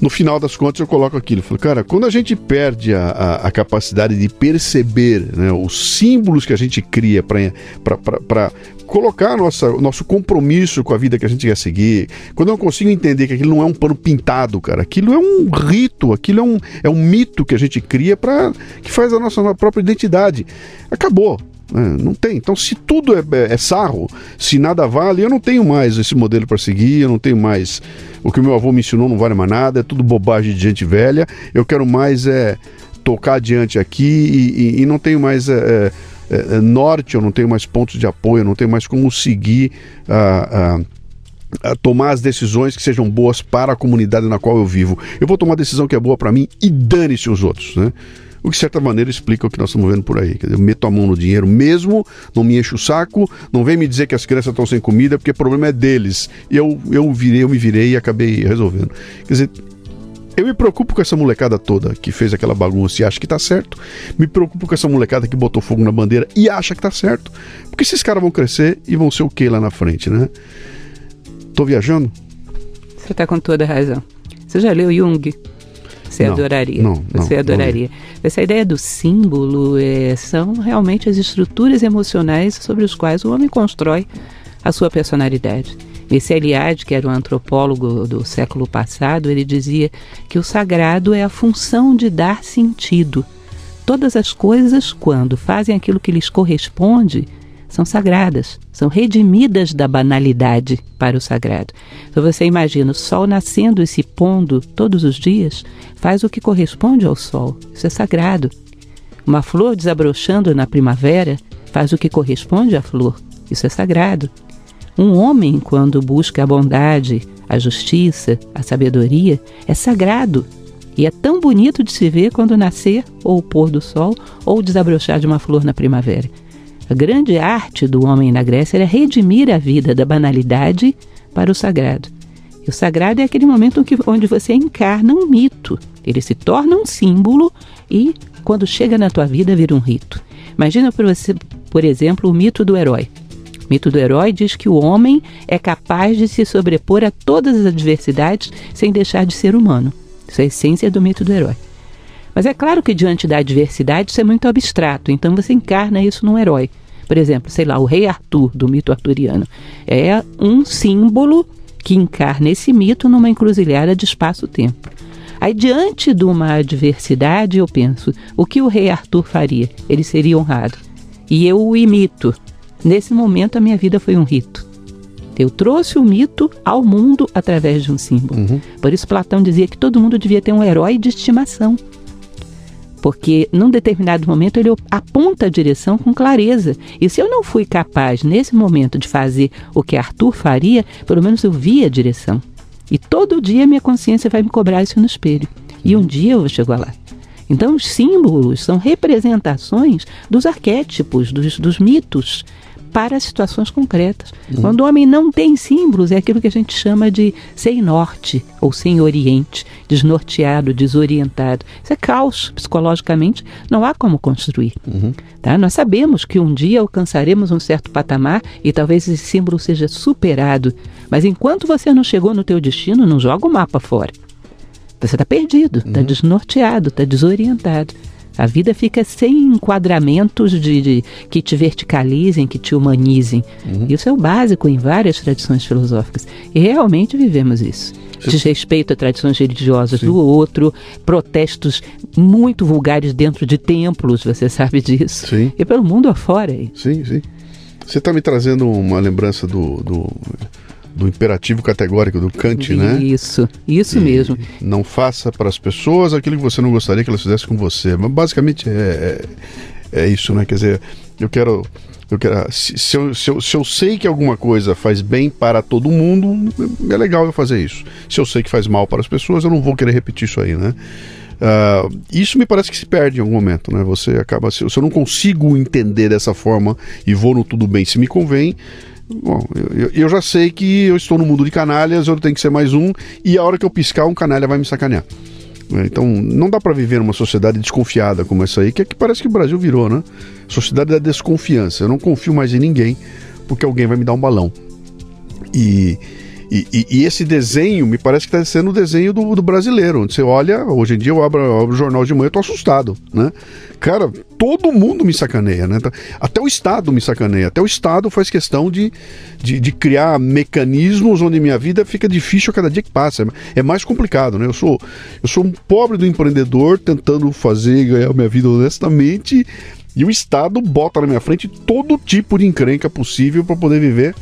no final das contas eu coloco aquilo. Falo, cara, quando a gente perde a, a, a capacidade de perceber né, os símbolos que a gente cria para colocar nossa, nosso compromisso com a vida que a gente quer seguir, quando eu consigo entender que aquilo não é um pano pintado, cara, aquilo é um rito, aquilo é um, é um mito que a gente cria para que faz a nossa própria identidade. Acabou. Né? Não tem. Então, se tudo é, é, é, sarro, se nada vale, eu não tenho mais esse modelo para seguir, eu não tenho mais. O que o meu avô me ensinou não vale mais nada, é tudo bobagem de gente velha. Eu quero mais é tocar adiante aqui e, e, e não tenho mais. É, é, é norte, eu não tenho mais pontos de apoio, eu não tenho mais como seguir a. tomar as decisões que sejam boas para a comunidade na qual eu vivo. Eu vou tomar a decisão que é boa para mim e dane-se os outros, né? O que, de certa maneira, explica o que nós estamos vendo por aí. Quer dizer, eu meto a mão no dinheiro mesmo, não me encho o saco, não vem me dizer que as crianças estão sem comida, porque o problema é deles. Eu, eu virei, eu me virei e acabei resolvendo. Quer dizer, Eu me preocupo com essa molecada toda que fez aquela bagunça e acha que tá certo. Me preocupo com essa molecada que botou fogo na bandeira e acha que tá certo. Porque esses caras vão crescer e vão ser o que lá na frente, né? Tô viajando? Você tá com toda a razão. Você já leu Jung? Você Não, adoraria. não, Você não adoraria. Essa ideia do símbolo é, são realmente as estruturas emocionais sobre os quais o homem constrói a sua personalidade. Esse Eliade, que era um antropólogo do século passado, ele dizia que o sagrado é a função de dar sentido. Todas as coisas, quando fazem aquilo que lhes corresponde, são sagradas, são redimidas da banalidade para o sagrado. Então você imagina o sol nascendo e se pondo todos os dias, faz o que corresponde ao sol. Isso é sagrado. Uma flor desabrochando na primavera faz o que corresponde à flor. Isso é sagrado. Um homem, quando busca a bondade, a justiça, a sabedoria, é sagrado. E é tão bonito de se ver quando nascer ou o pôr do sol ou desabrochar de uma flor na primavera. A grande arte do homem na Grécia era redimir a vida da banalidade para o sagrado. E o sagrado é aquele momento onde você encarna um mito. Ele se torna um símbolo e, quando chega na tua vida, vira um rito. Imagina, por, você, por exemplo, o mito do herói. O mito do herói diz que o homem é capaz de se sobrepor a todas as adversidades sem deixar de ser humano. Isso é a essência do mito do herói. Mas é claro que diante da adversidade isso é muito abstrato, então você encarna isso num herói. Por exemplo, sei lá, o rei Arthur, do mito arturiano, é um símbolo que encarna esse mito numa encruzilhada de espaço-tempo. Aí, diante de uma adversidade, eu penso: o que o rei Arthur faria? Ele seria honrado. E eu o imito. Nesse momento, a minha vida foi um rito. Eu trouxe o mito ao mundo através de um símbolo. Uhum. Por isso, Platão dizia que todo mundo devia ter um herói de estimação. Porque, num determinado momento, ele aponta a direção com clareza. E se eu não fui capaz, nesse momento, de fazer o que Arthur faria, pelo menos eu vi a direção. E todo dia minha consciência vai me cobrar isso no espelho. E um dia eu vou chegar lá. Então, os símbolos são representações dos arquétipos, dos, dos mitos, para situações concretas. Uhum. Quando o homem não tem símbolos, é aquilo que a gente chama de sem norte ou sem oriente, desnorteado, desorientado. Isso é caos psicologicamente, não há como construir. Uhum. Tá? Nós sabemos que um dia alcançaremos um certo patamar e talvez esse símbolo seja superado, mas enquanto você não chegou no teu destino, não joga o mapa fora. Você está perdido, está uhum. desnorteado, está desorientado. A vida fica sem enquadramentos de, de, que te verticalizem, que te humanizem. Uhum. Isso é o básico em várias tradições filosóficas. E realmente vivemos isso. Desrespeito a tradições religiosas Sim. do outro, protestos muito vulgares dentro de templos, você sabe disso. Sim. E pelo mundo afora. Sim, sim. Você está me trazendo uma lembrança do, do do imperativo categórico do Kant, né? Isso, isso mesmo. Não faça para as pessoas aquilo que você não gostaria que elas fizessem com você. Mas basicamente é, é, é isso, né? Quer dizer, eu quero. Eu quero se, se, eu, se, eu, se eu sei que alguma coisa faz bem para todo mundo, é legal eu fazer isso. Se eu sei que faz mal para as pessoas, eu não vou querer repetir isso aí, né? Uh, isso me parece que se perde em algum momento, né? Você acaba. Se, se eu não consigo entender dessa forma e vou no tudo bem se me convém, Bom, eu, eu, já sei que eu estou no mundo de canalhas, eu tenho que ser mais um, e a hora que eu piscar, um canalha vai me sacanear. É, então, não dá para viver numa sociedade desconfiada como essa aí, que é que parece que o Brasil virou, né? Sociedade da desconfiança. Eu não confio mais em ninguém, porque alguém vai me dar um balão. E e, e, e, esse desenho me parece que está sendo o desenho do, do, brasileiro, onde você olha, hoje em dia eu abro, eu abro o jornal de manhã e tô assustado, né? Cara, todo mundo me sacaneia, né? Até o Estado me sacaneia, até o Estado faz questão de, de, de criar mecanismos onde minha vida fica difícil a cada dia que passa, é mais complicado, né? Eu sou, eu sou um pobre do empreendedor tentando fazer e ganhar minha vida honestamente e o Estado bota na minha frente todo tipo de encrenca possível para poder viver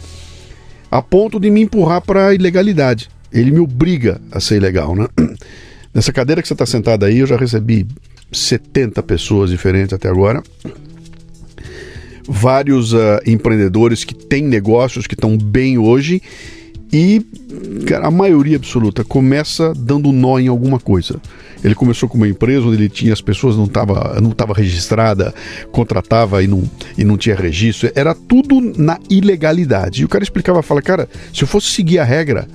a ponto de me empurrar para a ilegalidade. Ele me obriga a ser ilegal, né? <clears throat> Nessa cadeira que você está sentada aí, eu já recebi 70 pessoas diferentes até agora. Vários uh, empreendedores que têm negócios que estão bem hoje e cara, a maioria absoluta começa dando nó em alguma coisa. Ele começou com uma empresa onde ele tinha as pessoas não estava não tava registrada, contratava e não, e não tinha registro. Era tudo na ilegalidade. E o cara explicava, fala, cara, se eu fosse seguir a regra,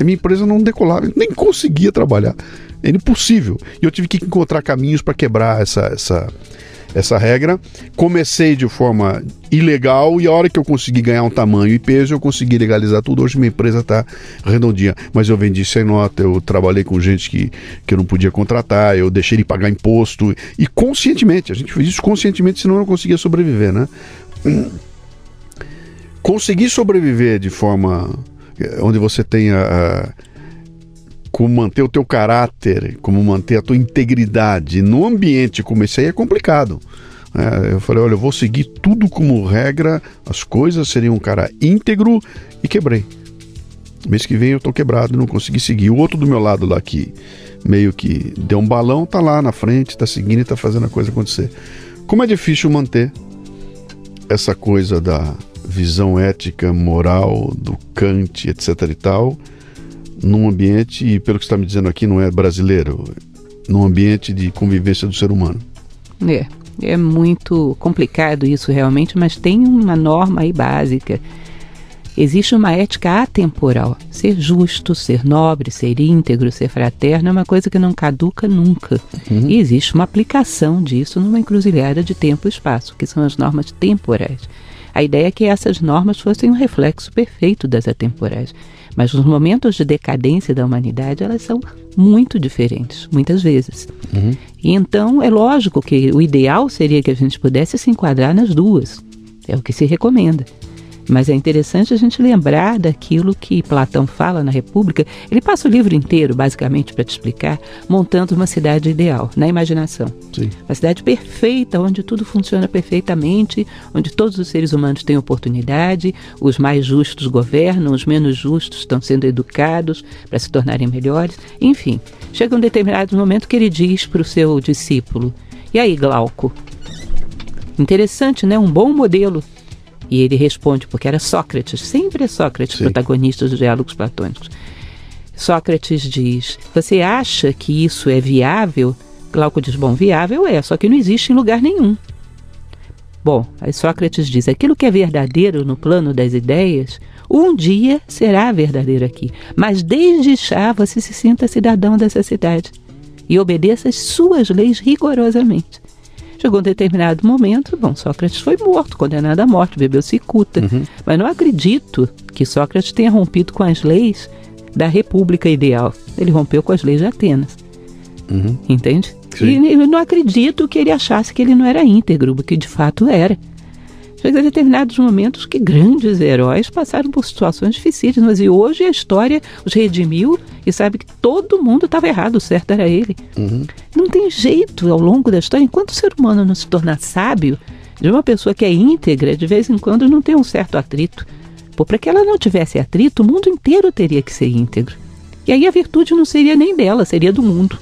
a minha empresa não decolava, nem conseguia trabalhar. É impossível. E eu tive que encontrar caminhos para quebrar essa, essa, essa regra. Comecei de forma ilegal e a hora que eu consegui ganhar um tamanho e peso, eu consegui legalizar tudo. Hoje minha empresa está redondinha. Mas eu vendi sem nota, eu trabalhei com gente que, que eu não podia contratar, eu deixei de pagar imposto. E conscientemente, a gente fez isso conscientemente, senão eu não conseguia sobreviver, né? Conseguir sobreviver de forma eh, onde você tenha como manter o teu caráter, como manter a tua integridade num ambiente como esse aí é complicado. É, eu falei, olha, eu vou seguir tudo como regra, as coisas seriam um cara íntegro e quebrei. Mês que vem eu tô quebrado, não consegui seguir. O outro do meu lado lá que meio que deu um balão, tá lá na frente, tá seguindo e tá fazendo a coisa acontecer. Como é difícil manter essa coisa da visão ética, moral, do Kant, etc e tal, num ambiente, e pelo que está me dizendo aqui, não é brasileiro, num ambiente de convivência do ser humano. É, é muito complicado isso realmente, mas tem uma norma aí básica. Existe uma ética atemporal. Ser justo, ser nobre, ser íntegro, ser fraterno é uma coisa que não caduca nunca. Uhum. E existe uma aplicação disso numa encruzilhada de tempo e espaço, que são as normas temporais. A ideia é que essas normas fossem um reflexo perfeito das atemporais. Mas nos momentos de decadência da humanidade, elas são muito diferentes, muitas vezes. Uhum. E então é lógico que o ideal seria que a gente pudesse se enquadrar nas duas. É o que se recomenda. Mas é interessante a gente lembrar daquilo que Platão fala na República. Ele passa o livro inteiro, basicamente, para te explicar, montando uma cidade ideal, na imaginação. Sim. Uma cidade perfeita, onde tudo funciona perfeitamente, onde todos os seres humanos têm oportunidade, os mais justos governam, os menos justos estão sendo educados para se tornarem melhores. Enfim, chega um determinado momento que ele diz para o seu discípulo: E aí, Glauco? Interessante, né? Um bom modelo e ele responde, porque era Sócrates, sempre é Sócrates, Sim. protagonista dos diálogos platônicos. Sócrates diz: Você acha que isso é viável? Glauco diz: Bom, viável é, só que não existe em lugar nenhum. Bom, aí Sócrates diz: aquilo que é verdadeiro no plano das ideias, um dia será verdadeiro aqui. Mas desde já você se sinta cidadão dessa cidade e obedeça as suas leis rigorosamente. Chegou um determinado momento, bom, Sócrates foi morto, condenado à morte, bebeu cicuta. Uhum. Mas não acredito que Sócrates tenha rompido com as leis da República Ideal. Ele rompeu com as leis de Atenas. Uhum. Entende? Sim. E eu não acredito que ele achasse que ele não era íntegro, porque de fato era. Chega determinados momentos que grandes heróis passaram por situações difíceis, mas e hoje a história os redimiu e sabe que todo mundo estava errado, o certo era ele. Uhum. Não tem jeito ao longo da história, enquanto o ser humano não se tornar sábio, de uma pessoa que é íntegra, de vez em quando não tem um certo atrito. Para que ela não tivesse atrito, o mundo inteiro teria que ser íntegro. E aí a virtude não seria nem dela, seria do mundo.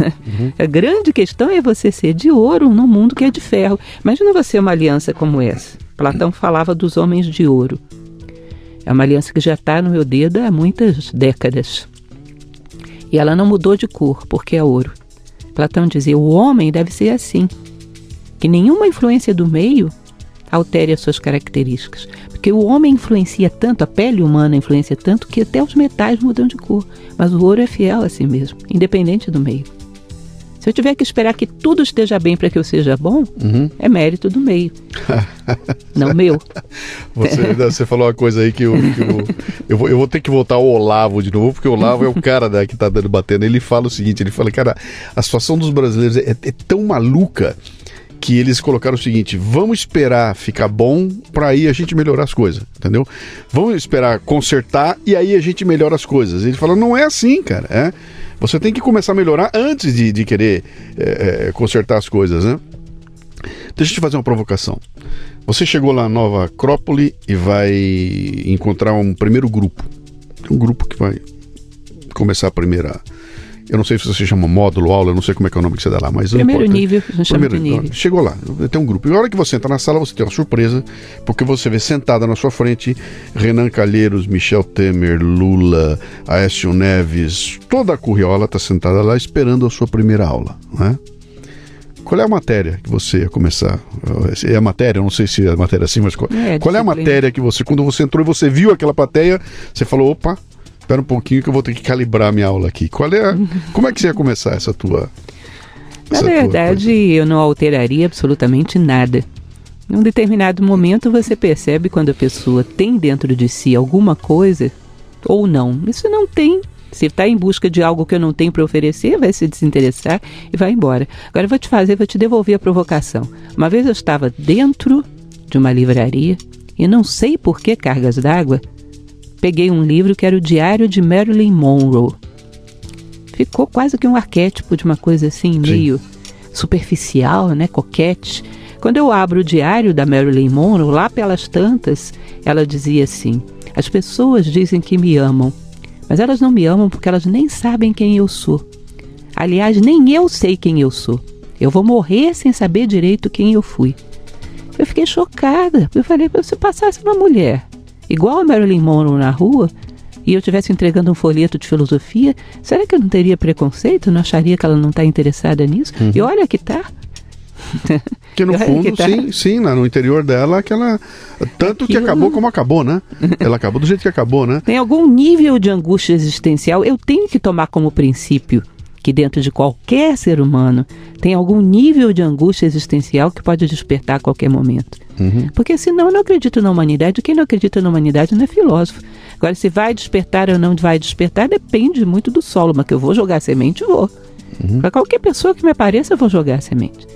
Uhum. A grande questão é você ser de ouro num mundo que é de ferro. Imagina você uma aliança como essa. Platão falava dos homens de ouro. É uma aliança que já está no meu dedo há muitas décadas. E ela não mudou de cor, porque é ouro. Platão dizia: o homem deve ser assim, que nenhuma influência do meio altere as suas características. Porque o homem influencia tanto, a pele humana influencia tanto, que até os metais mudam de cor. Mas o ouro é fiel a si mesmo, independente do meio. Se eu tiver que esperar que tudo esteja bem para que eu seja bom, uhum. é mérito do meio. <laughs> não meu. Você, <laughs> você, falou uma coisa aí que, eu, que eu, eu, vou, eu, vou, ter que voltar ao Olavo de novo, porque o Olavo é o cara né, que está dando batendo. Ele fala o seguinte: ele fala, cara, a situação dos brasileiros é, é tão maluca que eles colocaram o seguinte: vamos esperar ficar bom para aí a gente melhorar as coisas, entendeu? Vamos esperar consertar e aí a gente melhora as coisas. Ele falou: não é assim, cara. É você tem que começar a melhorar antes de, de querer é, consertar as coisas, né? Deixa eu te fazer uma provocação. Você chegou lá na Nova Acrópole e vai encontrar um primeiro grupo. Um grupo que vai começar a primeira eu não sei se você chama módulo, aula, eu não sei como é que é o nome que você dá lá, mas Primeiro nível, a gente Primeiro, chama de nível. Chegou lá, tem um grupo. E a hora que você entra na sala, você tem uma surpresa, porque você vê sentada na sua frente Renan Calheiros, Michel Temer, Lula, Aécio Neves, toda a curriola está sentada lá esperando a sua primeira aula, né? Qual é a matéria que você ia começar? É a matéria, não sei se é a matéria assim, mas qual é, qual é a matéria que você, quando você entrou e você viu aquela plateia, você falou, opa, espera um pouquinho que eu vou ter que calibrar minha aula aqui. Qual é a, como é que você ia começar essa tua Na essa tua verdade, coisa? eu não alteraria absolutamente nada. Num determinado momento você percebe quando a pessoa tem dentro de si alguma coisa ou não. Isso não tem. Se está em busca de algo que eu não tenho para oferecer, vai se desinteressar e vai embora. Agora eu vou te fazer, vou te devolver a provocação. Uma vez eu estava dentro de uma livraria e não sei por que cargas d'água, peguei um livro que era o Diário de Marilyn Monroe. Ficou quase que um arquétipo de uma coisa assim, meio superficial, né, coquete. Quando eu abro o diário da Marilyn Monroe, lá pelas tantas, ela dizia assim: As pessoas dizem que me amam, mas elas não me amam porque elas nem sabem quem eu sou. Aliás, nem eu sei quem eu sou. Eu vou morrer sem saber direito quem eu fui. Eu fiquei chocada. Eu falei, se passasse uma mulher igual a Marilyn Monroe na rua e eu estivesse entregando um folheto de filosofia, será que eu não teria preconceito? Não acharia que ela não está interessada nisso? E olha que tá. Que no <laughs> fundo, que tá. sim, sim, no interior dela, aquela. Tanto que Aquilo- acabou como acabou, né? Ela acabou do jeito que acabou, né? Tem algum nível de angústia existencial, eu tenho que tomar como princípio que dentro de qualquer ser humano tem algum nível de angústia existencial que pode despertar a qualquer momento. Uhum. Porque senão eu não acredito na humanidade. Quem não acredita na humanidade não é filósofo. Agora, se vai despertar ou não vai despertar, depende muito do solo. Mas que eu vou jogar semente, vou. Para qualquer pessoa que me apareça, eu vou jogar semente.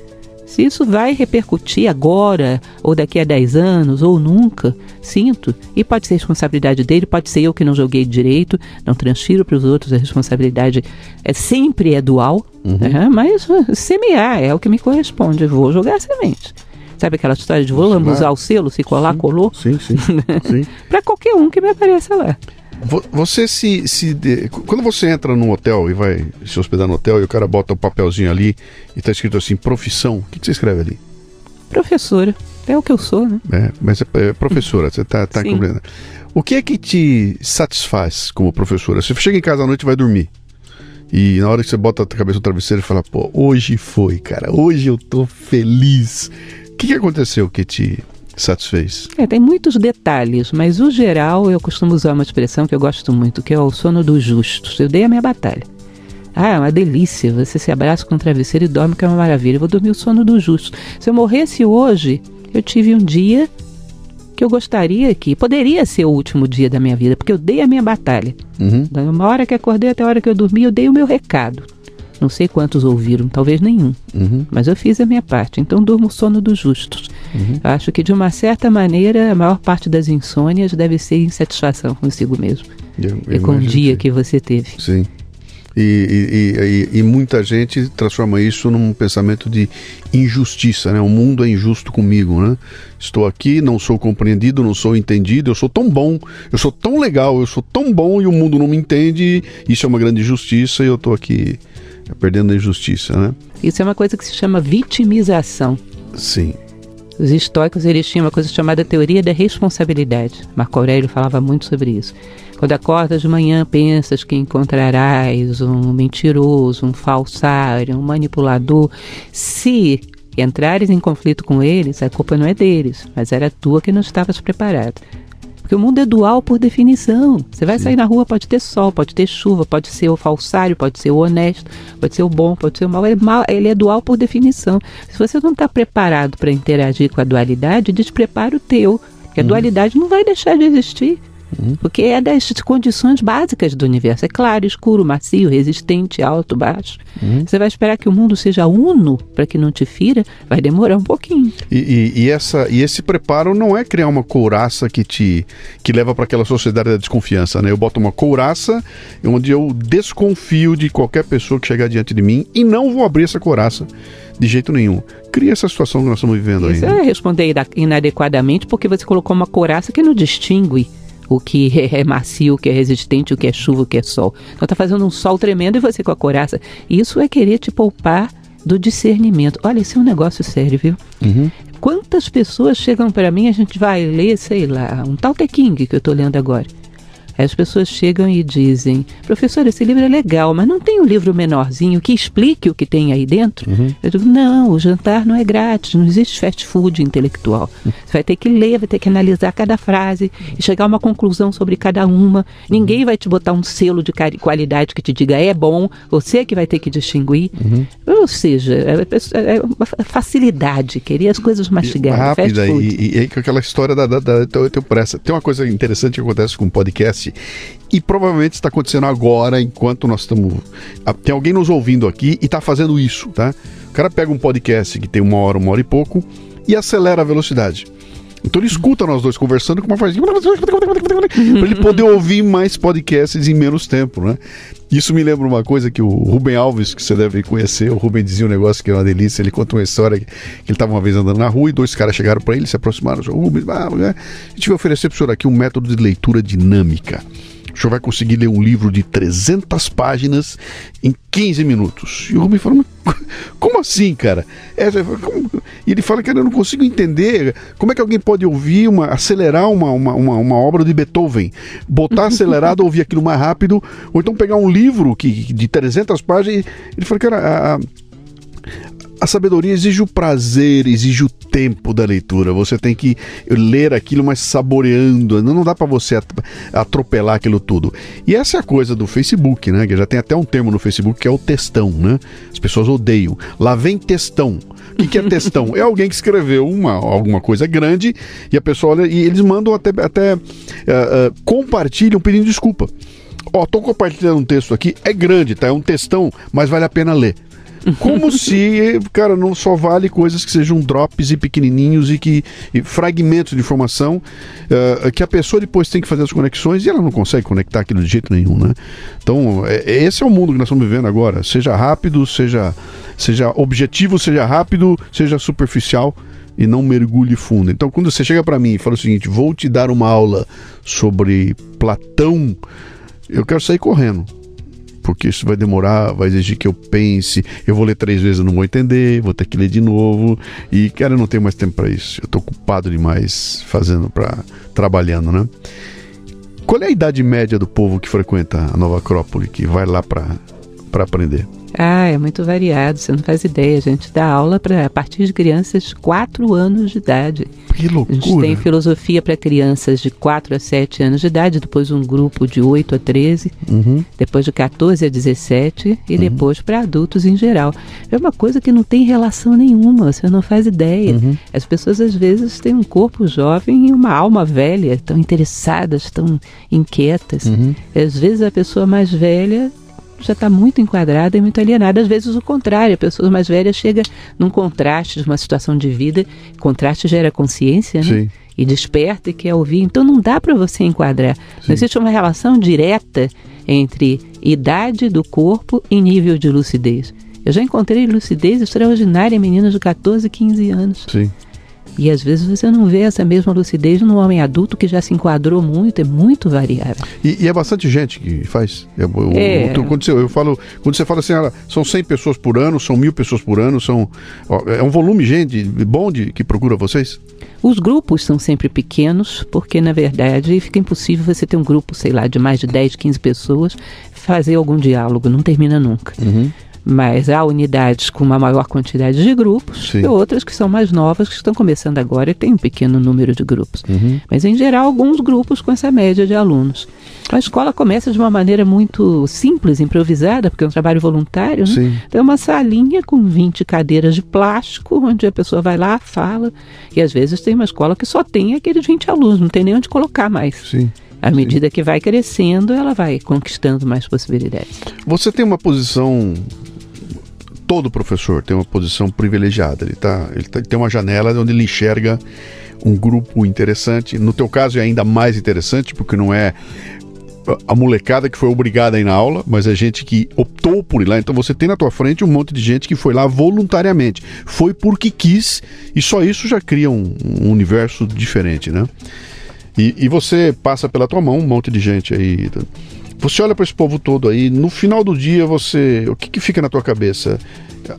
Se isso vai repercutir agora, ou daqui a 10 anos, ou nunca, sinto. E pode ser responsabilidade dele, pode ser eu que não joguei direito, não transfiro para os outros, a responsabilidade é sempre é dual, né? mas uh, semear é o que me corresponde. Vou jogar semente. Sabe aquela história de vou lambuzar o selo, se colar, colou? Sim, sim. <laughs> sim. Para qualquer um que me apareça lá. Vo- Você se, se Quando você entra num hotel e vai se hospedar no hotel e o cara bota o papelzinho ali e tá escrito assim, profissão, o que, que você escreve ali? Professora, é o que eu sou, né? É, mas é, é professora, você tá, tá compreendendo. O que é que te satisfaz como professora? Você chega em casa à noite e vai dormir. E na hora que você bota a cabeça no travesseiro e fala, pô, hoje foi, cara, hoje eu tô feliz. O que, que aconteceu que te satisfez? É, tem muitos detalhes, mas o geral eu costumo usar uma expressão que eu gosto muito, que é o sono dos justos. Eu dei a minha batalha. Ah, é uma delícia. Você se abraça com o travesseiro e dorme, que é uma maravilha. Eu vou dormir o sono dos justos. Se eu morresse hoje, eu tive um dia que eu gostaria que poderia ser o último dia da minha vida, porque eu dei a minha batalha. Uhum. Da uma hora que acordei até a hora que eu dormi, eu dei o meu recado. Não sei quantos ouviram, talvez nenhum. Uhum. Mas eu fiz a minha parte, então durmo o sono dos justos. Eu acho que, de uma certa maneira, a maior parte das insônias deve ser insatisfação consigo mesmo. Eu- eu e com o dia que- que você teve. Sim. E, e- e- e- e muita gente transforma isso num pensamento de injustiça, né? O mundo é injusto comigo, né? Estou aqui, não sou compreendido, não sou entendido, eu sou tão bom, eu sou tão legal, eu sou tão bom e o mundo não me entende, isso é uma grande injustiça e eu estou aqui perdendo a injustiça, né? Isso é uma coisa que se chama vitimização. Sim. Os estoicos eles tinham uma coisa chamada teoria da responsabilidade. Marco Aurélio falava muito sobre isso. Quando acordas de manhã, pensas que encontrarás um mentiroso, um falsário, um manipulador. Se entrares em conflito com eles, a culpa não é deles, mas era tua que não estavas preparado. Porque o mundo é dual por definição. Você vai sair na rua, pode ter sol, pode ter chuva, pode ser o falsário, pode ser o honesto, pode ser o bom, pode ser o mal. Ele, é mal- ele é dual por definição. Se você não está preparado para interagir com a dualidade, desprepara o teu. Porque a dualidade não vai deixar de existir. Porque é das condições básicas do universo. É claro, escuro, macio, resistente, alto, baixo. Você vai esperar que o mundo seja uno para que não te fira? Vai demorar um pouquinho. E, e- e essa, e esse preparo não é criar uma couraça que te que leva para aquela sociedade da desconfiança, né? Eu boto uma couraça onde eu desconfio de qualquer pessoa que chegar diante de mim e não vou abrir essa couraça de jeito nenhum. Cria essa situação que nós estamos vivendo Isso aí. é responder ina- inadequadamente porque você colocou uma couraça que não distingue o que é macio, o que é resistente, o que é chuva, o que é sol. Então tá fazendo um sol tremendo e você com a couraça. Isso é querer te poupar do discernimento. Olha, isso é um negócio sério, viu? Uhum. Quantas pessoas chegam para mim, a gente vai ler, sei lá, um tal The King que eu tô lendo agora. As pessoas chegam e dizem: professor, esse livro é legal, mas não tem um livro menorzinho que explique o que tem aí dentro? Uhum. Eu digo: não, o jantar não é grátis, não existe fast food intelectual. Você vai ter que ler, vai ter que analisar cada frase e chegar a uma conclusão sobre cada uma. Ninguém vai te botar um selo de qualidade que te diga é bom, você que vai ter que distinguir. Uhum. Ou seja, é, é, é uma facilidade, queria as coisas mastigadas. Rápida, e, e, e aquela história da, da, da, da pressa. Tem uma coisa interessante que acontece com o podcast e provavelmente está acontecendo agora, enquanto nós estamos. Tem alguém nos ouvindo aqui e está fazendo isso, tá? O cara pega um podcast que tem uma hora, uma hora e pouco e acelera a velocidade. Então ele escuta nós dois conversando com uma vozinha para ele poder ouvir mais podcasts em menos tempo, né? Isso me lembra uma coisa que o Rubem Alves, que você deve conhecer, o Rubem dizia um negócio que é uma delícia, ele conta uma história que, ele estava uma vez andando na rua e dois caras chegaram para ele, se aproximaram, Rubem, ah, a gente vai oferecer para o senhor aqui um método de leitura dinâmica o senhor vai conseguir ler um livro de 300 páginas em 15 minutos. E o Rubem falou, como assim, cara? É, e ele fala, cara, eu não consigo entender como é que alguém pode ouvir, uma, acelerar uma, uma, uma, uma obra de Beethoven, botar <laughs> acelerado, ouvir aquilo mais rápido, ou então pegar um livro que, de 300 páginas. Ele falou, cara, a, a a sabedoria exige o prazer, exige o tempo da leitura. Você tem que ler aquilo, mas saboreando. Não dá para você atropelar aquilo tudo. E essa é a coisa do Facebook, né? Que já tem até um termo no Facebook que é o textão, né? As pessoas odeiam. Lá vem textão. O que, é textão? <laughs> é alguém que escreveu uma, alguma coisa grande e a pessoa olha e eles mandam até, até uh, uh, compartilham pedindo desculpa. Ó, tô compartilhando um texto aqui, é grande, tá? É um textão, mas vale a pena ler. Como <laughs> se, cara, não só vale coisas que sejam drops e pequenininhos e que e fragmentos de informação uh, que a pessoa depois tem que fazer as conexões e ela não consegue conectar aquilo de jeito nenhum, né? Então, é, esse é o mundo que nós estamos vivendo agora. Seja rápido, seja, seja objetivo, seja rápido, seja superficial e não mergulhe fundo. Então, quando você chega para mim e fala o seguinte, vou te dar uma aula sobre Platão, eu quero sair correndo porque isso vai demorar, vai exigir que eu pense, eu vou ler três vezes, não vou entender, vou ter que ler de novo. E, cara, eu não tenho mais tempo para isso. Eu estou ocupado demais fazendo, para trabalhando, né? Qual é a idade média do povo que frequenta a Nova Acrópole, que vai lá para aprender? Ah, é muito variado, você não faz ideia. A gente dá aula para a partir de crianças de 4 anos de idade. Que loucura! A gente tem filosofia para crianças de 4 a 7 anos de idade, depois um grupo de 8 a 13, uhum. depois de 14 a 17 e uhum. depois para adultos em geral. É uma coisa que não tem relação nenhuma, você não faz ideia. Uhum. As pessoas às vezes têm um corpo jovem e uma alma velha, estão interessadas, estão inquietas. Uhum. Às vezes a pessoa mais velha já está muito enquadrada e muito alienada. Às vezes o contrário, a pessoa mais velha chega num contraste de uma situação de vida, contraste gera consciência, né? Sim. E desperta e quer ouvir. Então não dá para você enquadrar. Sim. Não existe uma relação direta entre idade do corpo e nível de lucidez. Eu já encontrei lucidez extraordinária em meninos de 14, 15 anos. Sim. E às vezes você não vê essa mesma lucidez num homem adulto que já se enquadrou muito, é muito variável. E, e é bastante gente que faz. É, é. quando, você, eu falo, quando você fala assim, ah, são 100 pessoas por ano, são mil pessoas por ano, são, ó, é um volume de gente bom de, que procura vocês? Os grupos são sempre pequenos, porque na verdade fica impossível você ter um grupo, sei lá, de mais de 10, 15 pessoas, fazer algum diálogo, não termina nunca. Uhum mas há unidades com uma maior quantidade de grupos Sim. e outras que são mais novas, que estão começando agora e tem um pequeno número de grupos. Uhum. Mas, em geral, alguns grupos com essa média de alunos. A escola começa de uma maneira muito simples, improvisada, porque é um trabalho voluntário. Né? Tem uma salinha com 20 cadeiras de plástico, onde a pessoa vai lá, fala. E às vezes tem uma escola que só tem aqueles 20 alunos, não tem nem onde colocar mais. Sim. À medida Sim. que vai crescendo, ela vai conquistando mais possibilidades. Você tem uma posição todo professor tem uma posição privilegiada. Ele, tá, ele, tá, tem uma janela onde ele enxerga um grupo interessante. No teu caso é ainda mais interessante, porque não é a molecada que foi obrigada a ir na aula, mas é gente que optou por ir lá. Então você tem na tua frente um monte de gente que foi lá voluntariamente. Foi porque quis, e só isso já cria um, um universo diferente, né? E, e, você passa pela tua mão um monte de gente aí. Você olha para esse povo todo aí, no final do dia você, o que, que fica na tua cabeça?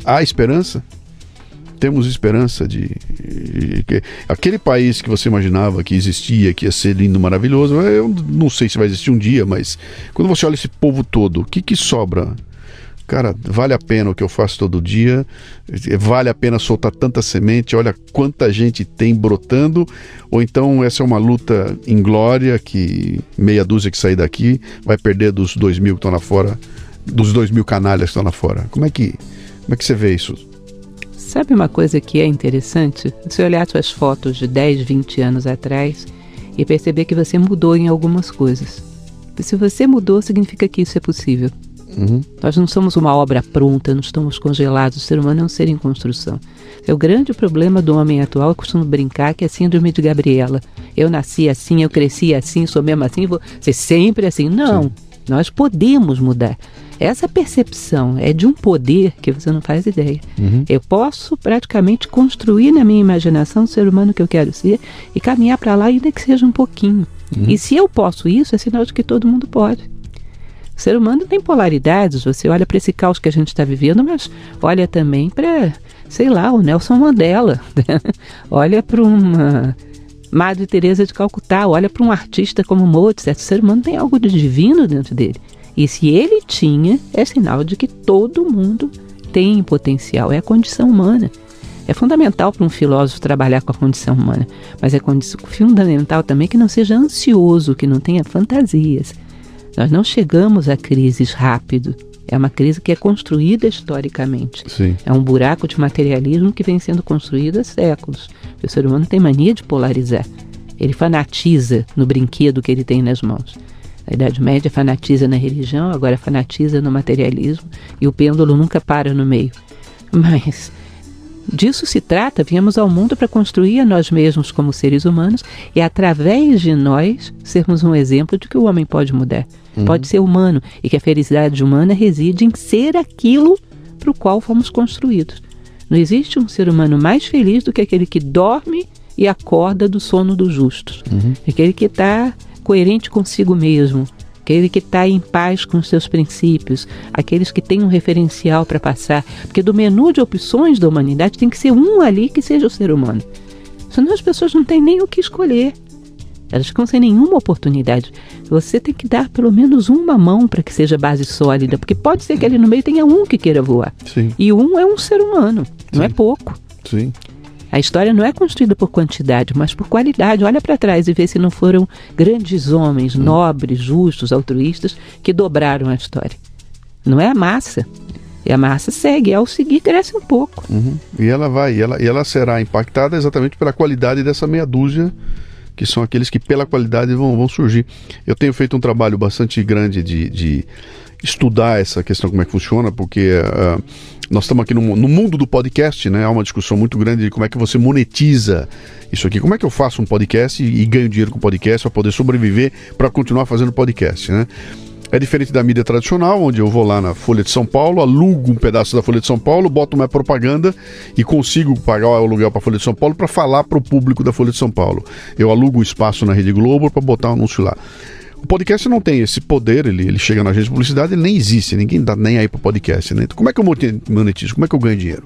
Há esperança? temos esperança de, de, aquele país que você imaginava que existia, que ia ser lindo, maravilhoso. Eu não sei se vai existir um dia, mas quando você olha esse povo todo, o que, que sobra? Cara, vale a pena o que eu faço todo dia, vale a pena soltar tanta semente, olha quanta gente tem brotando, ou então essa é uma luta inglória que meia dúzia que sair daqui vai perder dos dois mil que estão lá fora, dos dois mil canalhas que estão lá fora. Como é que, como é que você vê isso? Sabe uma coisa que é interessante? Se olhar suas fotos de 10, 20 anos atrás e perceber que você mudou em algumas coisas. Se você mudou, significa que isso é possível. Uhum. Nós não somos uma obra pronta, não estamos congelados. O ser humano é um ser em construção. É o grande problema do homem atual. Eu costumo brincar que é a síndrome de Gabriela. Eu nasci assim, eu cresci assim, sou mesmo assim, vou ser sempre assim. Não, Sim. nós podemos mudar. Essa percepção é de um poder que você não faz ideia. Uhum. Eu posso praticamente construir na minha imaginação o ser humano que eu quero ser e caminhar para lá, ainda que seja um pouquinho. Uhum. E se eu posso isso, é sinal de que todo mundo pode. O ser humano tem polaridades. Você olha para esse caos que a gente está vivendo, mas olha também para, sei lá, o Nelson Mandela. olha para uma Madre Teresa de Calcutá, olha para um artista como Mozart. O ser humano tem algo de divino dentro dele. E se ele tinha, é sinal de que todo mundo tem potencial, é a condição humana. É fundamental para um filósofo trabalhar com a condição humana, mas é fundamental também que não seja ansioso, que não tenha fantasias. Nós não chegamos a crises rápido. É uma crise que é construída historicamente. Sim. É um buraco de materialismo que vem sendo construído há séculos. O ser humano tem mania de polarizar. Ele fanatiza no brinquedo que ele tem nas mãos. A Idade Média fanatiza na religião, agora fanatiza no materialismo e o pêndulo nunca para no meio. Mas disso se trata, viemos ao mundo para construir a nós mesmos como seres humanos e através de nós sermos um exemplo de que o homem pode mudar, uhum. pode ser humano e que a felicidade humana reside em ser aquilo para o qual fomos construídos. Não existe um ser humano mais feliz do que aquele que dorme e acorda do sono dos justos. Uhum. Aquele que está coerente consigo mesmo, aquele que está em paz com os seus princípios, aqueles que têm um referencial para passar, porque do menu de opções da humanidade tem que ser um ali que seja o ser humano. Senão as pessoas não têm nem o que escolher. Elas ficam sem nenhuma oportunidade. Você tem que dar pelo menos uma mão para que seja base sólida, porque pode ser que ali no meio tenha um que queira voar. Sim. E um é um ser humano, não é pouco. Sim. A história não é construída por quantidade, mas por qualidade. Olha para trás e vê se não foram grandes homens, hum. nobres, justos, altruístas, que dobraram a história. Não é a massa. E a massa segue, ao seguir cresce um pouco. Uhum. E ela vai, e ela, e ela será impactada exatamente pela qualidade dessa meia dúzia, que são aqueles que pela qualidade vão, vão surgir. Eu tenho feito um trabalho bastante grande de, de estudar essa questão, como é que funciona, porque uh, nós estamos aqui no, no, mundo do podcast, né? Há uma discussão muito grande de como é que você monetiza isso aqui. Como é que eu faço um podcast e, e ganho dinheiro com podcast para poder sobreviver, para continuar fazendo podcast, né? É diferente da mídia tradicional, onde eu vou lá na Folha de São Paulo, alugo um pedaço da Folha de São Paulo, boto uma propaganda e consigo pagar o aluguel para a Folha de São Paulo para falar para o público da Folha de São Paulo. Eu alugo espaço na Rede Globo para botar um anúncio lá. O podcast não tem esse poder, ele, ele chega na agência de publicidade, ele nem existe, ninguém dá nem aí pro podcast, né? Então, como é que eu monetizo? Como é que eu ganho dinheiro?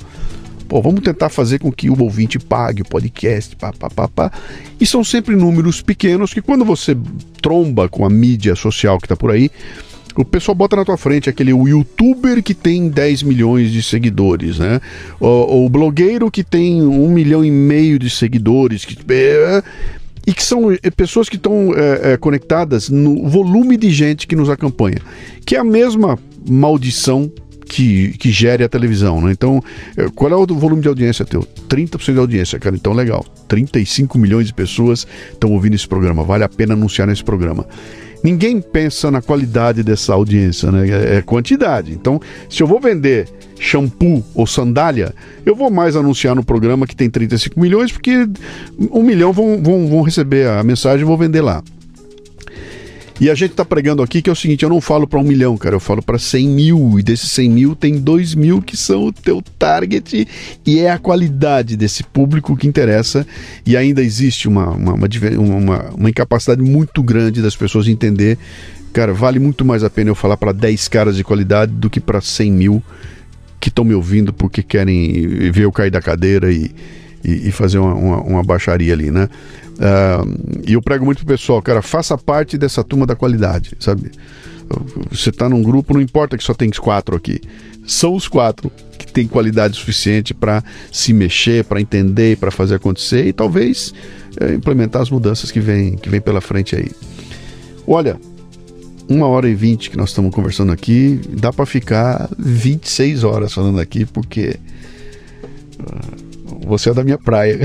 Pô, vamos tentar fazer com que o ouvinte pague o podcast, pá, pá, pá, pá. E são sempre números pequenos que quando você tromba com a mídia social que está por aí, o pessoal bota na tua frente aquele youtuber que tem 10 milhões de seguidores, né? O, o blogueiro que tem um milhão e meio de seguidores, que é, e que são eh, pessoas que estão é, é, conectadas no volume de gente que nos acompanha, que é a mesma maldição que, que gere a televisão, né? Então, qual é o volume de audiência teu? 30% de audiência, cara, então legal. 35 milhões de pessoas estão ouvindo esse programa, vale a pena anunciar nesse programa. Ninguém pensa na qualidade dessa audiência, né? É, é quantidade. Então, se eu vou vender shampoo ou sandália, eu vou mais anunciar no programa que tem 35 milhões, porque um milhão vão, vão, vão receber a mensagem e vou vender lá. E a gente está pregando aqui que é o seguinte: eu não falo para um milhão, cara, eu falo para 100 mil. E desses 100 mil, tem 2 mil que são o teu target. E é a qualidade desse público que interessa. E ainda existe uma, uma, uma, uma, uma incapacidade muito grande das pessoas entender. Cara, vale muito mais a pena eu falar para 10 caras de qualidade do que para 100 mil que estão me ouvindo porque querem ver eu cair da cadeira e, e, e fazer uma, uma, uma, baixaria ali, né? Uh, e eu prego muito pro pessoal, cara, faça parte dessa turma da qualidade, sabe? Você está num grupo, não importa que só tem quatro aqui. São os quatro que têm qualidade suficiente para se mexer, para entender, para fazer acontecer e talvez é, implementar as mudanças que vêm que vem pela frente aí. Olha, uma hora e vinte que nós estamos conversando aqui, dá para ficar 26 horas falando aqui, porque uh, você é da minha praia.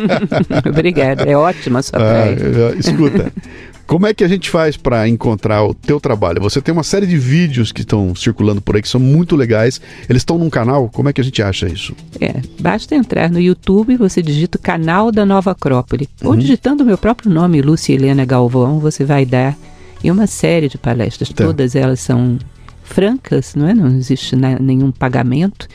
<laughs> Obrigada, é ótima a sua praia. Uh, escuta, como é que a gente faz para encontrar o teu trabalho? Você tem uma série de vídeos que estão circulando por aí que são muito legais. Eles estão num canal. Como é que a gente acha isso? É, basta entrar no YouTube, você digita o canal da Nova Acrópole. Uhum. Ou digitando o meu próprio nome, Lúcia Helena Galvão, você vai dar e uma série de palestras. Tá. Todas elas são francas, não é? Não existe nenhum pagamento.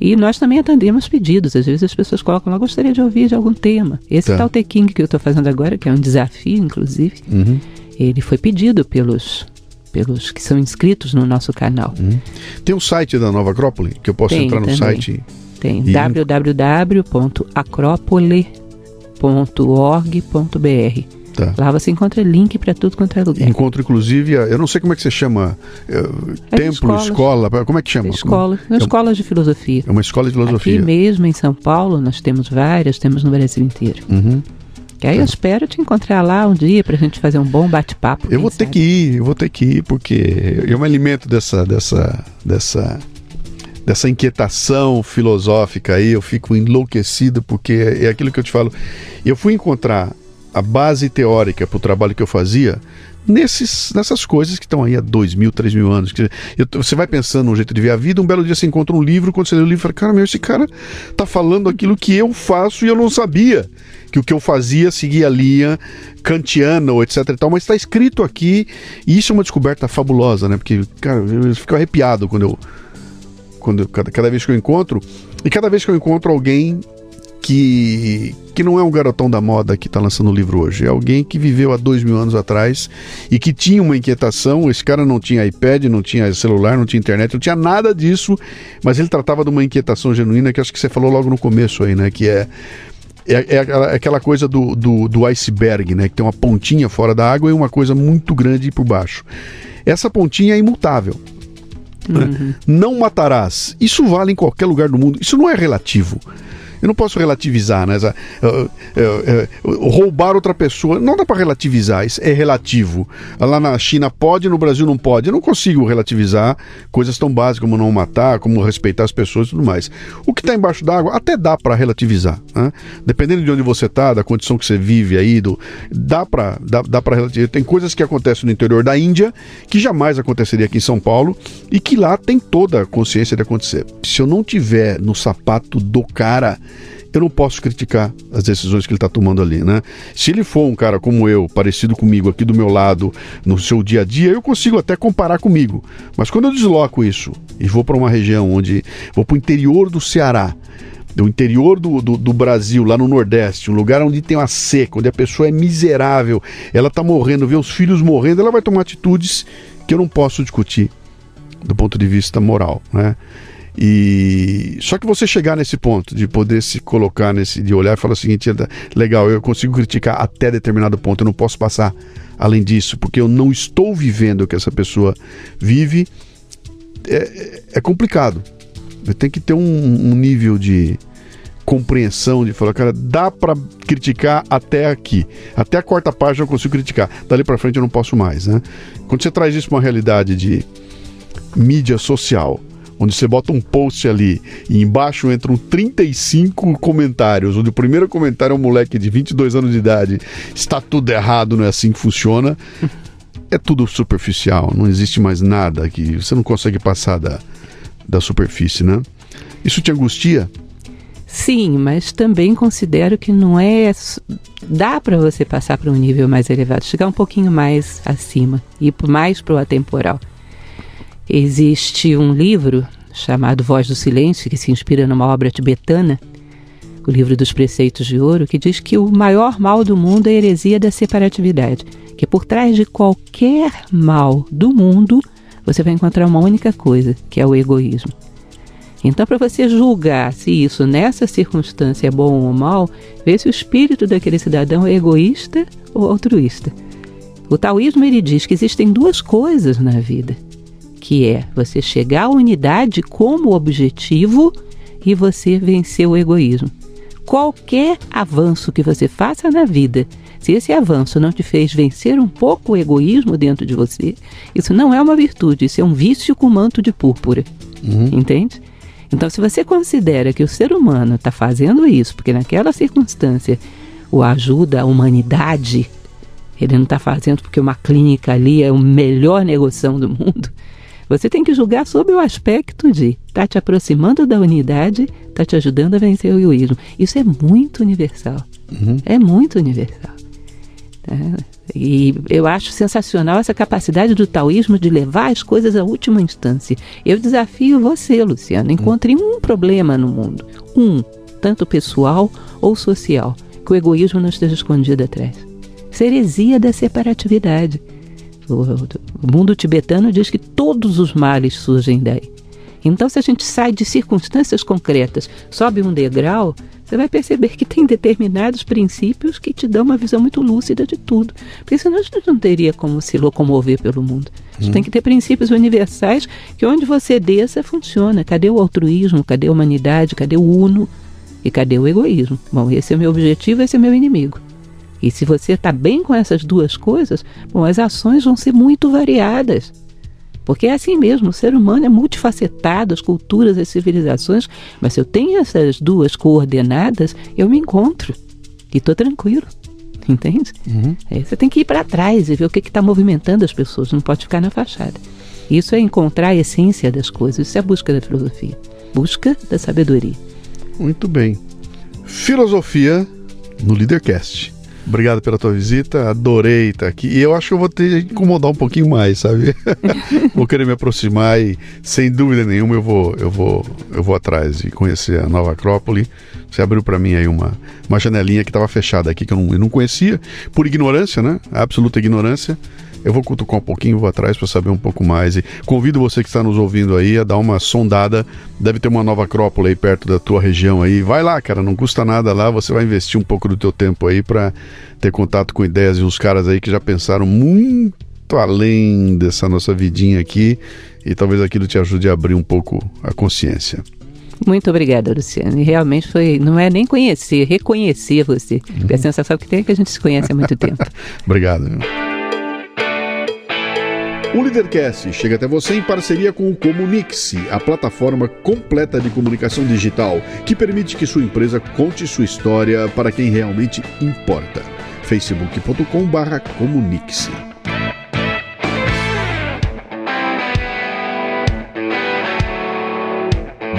E nós também atendemos pedidos. Às vezes as pessoas colocam lá, gostaria de ouvir de algum tema. Esse tá. tal The King que eu estou fazendo agora, que é um desafio, inclusive, uhum. ele foi pedido pelos pelos que são inscritos no nosso canal. Uhum. Tem um site da Nova Acrópole que eu posso Tem, entrar no também. site? Tem, e... www.acropole.org.br Tá. Lá você encontra link para tudo quanto é lugar. Encontro, inclusive, eu não sei como é que você chama, é, templo, escola, como é que chama? Escola, é escolas de filosofia. É uma escola de filosofia. Aqui mesmo em São Paulo, nós temos várias, temos no Brasil inteiro. Uhum. E aí tá. eu espero te encontrar lá um dia para a gente fazer um bom bate-papo. Eu vou sabe? ter que ir, eu vou ter que ir, porque eu me alimento dessa, dessa, dessa, dessa inquietação filosófica aí, eu fico enlouquecido, porque é aquilo que eu te falo. Eu fui encontrar a base teórica para o trabalho que eu fazia nesses, nessas coisas que estão aí há dois mil, três mil anos. Eu, você vai pensando num jeito de ver a vida, um belo dia você encontra um livro, quando você lê o livro, fala, cara, meu, esse cara tá falando aquilo que eu faço e eu não sabia. Que o que eu fazia seguia a linha kantiana ou etc e tal, mas está escrito aqui, e isso é uma descoberta fabulosa, né? Porque, cara, eu fico arrepiado quando eu. Quando, cada, cada vez que eu encontro, e cada vez que eu encontro alguém que, que não é um garotão da moda que está lançando o livro hoje, é alguém que viveu há dois mil anos atrás e que tinha uma inquietação. Esse cara não tinha iPad, não tinha celular, não tinha internet, não tinha nada disso, mas ele tratava de uma inquietação genuína que acho que você falou logo no começo aí, né? Que é é, é, aquela coisa do, do, do, iceberg, né? Que tem uma pontinha fora da água e uma coisa muito grande por baixo. Essa pontinha é imutável. Né? Uhum. Não matarás. Isso vale em qualquer lugar do mundo. Isso não é relativo. Eu não posso relativizar, né? roubar outra pessoa, não dá para relativizar, isso é relativo. Lá na China pode, no Brasil não pode. Eu não consigo relativizar coisas tão básicas como não matar, como respeitar as pessoas e tudo mais. O que está embaixo d'água até dá para relativizar, né? Dependendo de onde você está, da condição que você vive aí, do, dá para dá, dá relativizar. Tem coisas que acontecem no interior da Índia que jamais aconteceria aqui em São Paulo e que lá tem toda a consciência de acontecer. Se eu não tiver no sapato do cara eu não posso criticar as decisões que ele está tomando ali, né? Se ele for um cara como eu, parecido comigo, aqui do meu lado, no seu dia a dia, eu consigo até comparar comigo. Mas quando eu desloco isso e vou para uma região onde vou para o interior do Ceará, do interior do, do, do, Brasil, lá no Nordeste, um lugar onde tem uma seca, onde a pessoa é miserável, ela está morrendo, vê os filhos morrendo, ela vai tomar atitudes que eu não posso discutir do ponto de vista moral, né? E só que você chegar nesse ponto de poder se colocar nesse, de olhar e falar o seguinte, legal, eu consigo criticar até determinado ponto, eu não posso passar além disso, porque eu não estou vivendo o que essa pessoa vive, é, é, é complicado. Tem que ter um, um nível de compreensão de falar, cara, dá para criticar até aqui, até a quarta página eu consigo criticar, dali para frente eu não posso mais, né? Quando você traz isso para uma realidade de mídia social, onde você bota um post ali e embaixo entram 35 comentários, onde o primeiro comentário é um moleque de 22 anos de idade, está tudo errado, não é assim que funciona. É tudo superficial, não existe mais nada que você não consegue passar da, da superfície, né? Isso te angustia? Sim, mas também considero que não é. Dá para você passar para um nível mais elevado, chegar um pouquinho mais acima, ir mais para o atemporal. Existe um livro chamado Voz do Silêncio, que se inspira numa obra tibetana, o livro dos preceitos de ouro, que diz que o maior mal do mundo é a heresia da separatividade, que por trás de qualquer mal do mundo você vai encontrar uma única coisa, que é o egoísmo. Então, para você julgar se isso nessa circunstância é bom ou mal, vê se o espírito daquele cidadão é egoísta ou altruísta. O taoísmo ele diz que existem duas coisas na vida, que é você chegar à unidade como objetivo e você vencer o egoísmo. Qualquer avanço que você faça na vida, se esse avanço não te fez vencer um pouco o egoísmo dentro de você, isso não é uma virtude, isso é um vício com manto de púrpura. Uhum. Entende? Então, se você considera que o ser humano está fazendo isso, porque naquela circunstância o ajuda a humanidade, ele não está fazendo porque uma clínica ali é a melhor negociação do mundo. Você tem que julgar sob o aspecto de está te aproximando da unidade, está te ajudando a vencer o egoísmo. Isso é muito universal. Uhum. É muito universal. É, e eu acho sensacional essa capacidade do taoísmo de levar as coisas à última instância. Eu desafio você, Luciano, encontre um problema no mundo, um, tanto pessoal ou social, que o egoísmo não esteja escondido atrás. Seresia da separatividade. O, mundo tibetano diz que todos os males surgem daí. Então, se a gente sai de circunstâncias concretas, sobe um degrau, você vai perceber que tem determinados princípios que te dão uma visão muito lúcida de tudo. Porque senão a gente não teria como se locomover pelo mundo. A gente hum. tem que ter princípios universais que onde você desça funciona. Cadê o altruísmo? Cadê a humanidade? Cadê o uno? E cadê o egoísmo? Bom, esse é o meu objetivo, esse é o meu inimigo. E se você está bem com essas duas coisas, bom, as ações vão ser muito variadas. Porque é assim mesmo, o ser humano é multifacetado, as culturas, as civilizações, mas se eu tenho essas duas coordenadas, eu me encontro e estou tranquilo. <laughs> Entende? Uhum. Aí você tem que ir para trás e ver o que está movimentando as pessoas, não pode ficar na fachada. Isso é encontrar a essência das coisas, isso é a busca da filosofia, busca da sabedoria. Muito bem. Filosofia no Leadercast. Obrigado pela tua visita, adorei estar aqui. E eu acho que eu vou ter que incomodar um pouquinho mais, sabe? <laughs> vou querer me aproximar e, sem dúvida nenhuma, eu vou, eu vou, eu vou atrás e conhecer a Nova Acrópole. Você abriu para mim aí uma, uma janelinha que estava fechada aqui, que eu não, eu não conhecia, por ignorância, né? Absoluta ignorância. Eu vou cutucar um pouquinho, vou atrás para saber um pouco mais. E convido você que está nos ouvindo aí a dar uma sondada. Deve ter uma nova Acrópole aí perto da tua região aí. Vai lá, cara, não custa nada lá. Você vai investir um pouco do teu tempo aí para ter contato com ideias e uns caras aí que já pensaram muito além dessa nossa vidinha aqui. E talvez aquilo te ajude a abrir um pouco a consciência. Muito obrigada, Luciano. E realmente foi, não é nem conhecer, reconhecer você. Uhum. Porque a sensação que tem é que a gente se conhece há muito tempo. <laughs> Obrigado. O Leadercast chega até você em parceria com o Comunix, a plataforma completa de comunicação digital que permite que sua empresa conte sua história para quem realmente importa. facebook.com/comunix.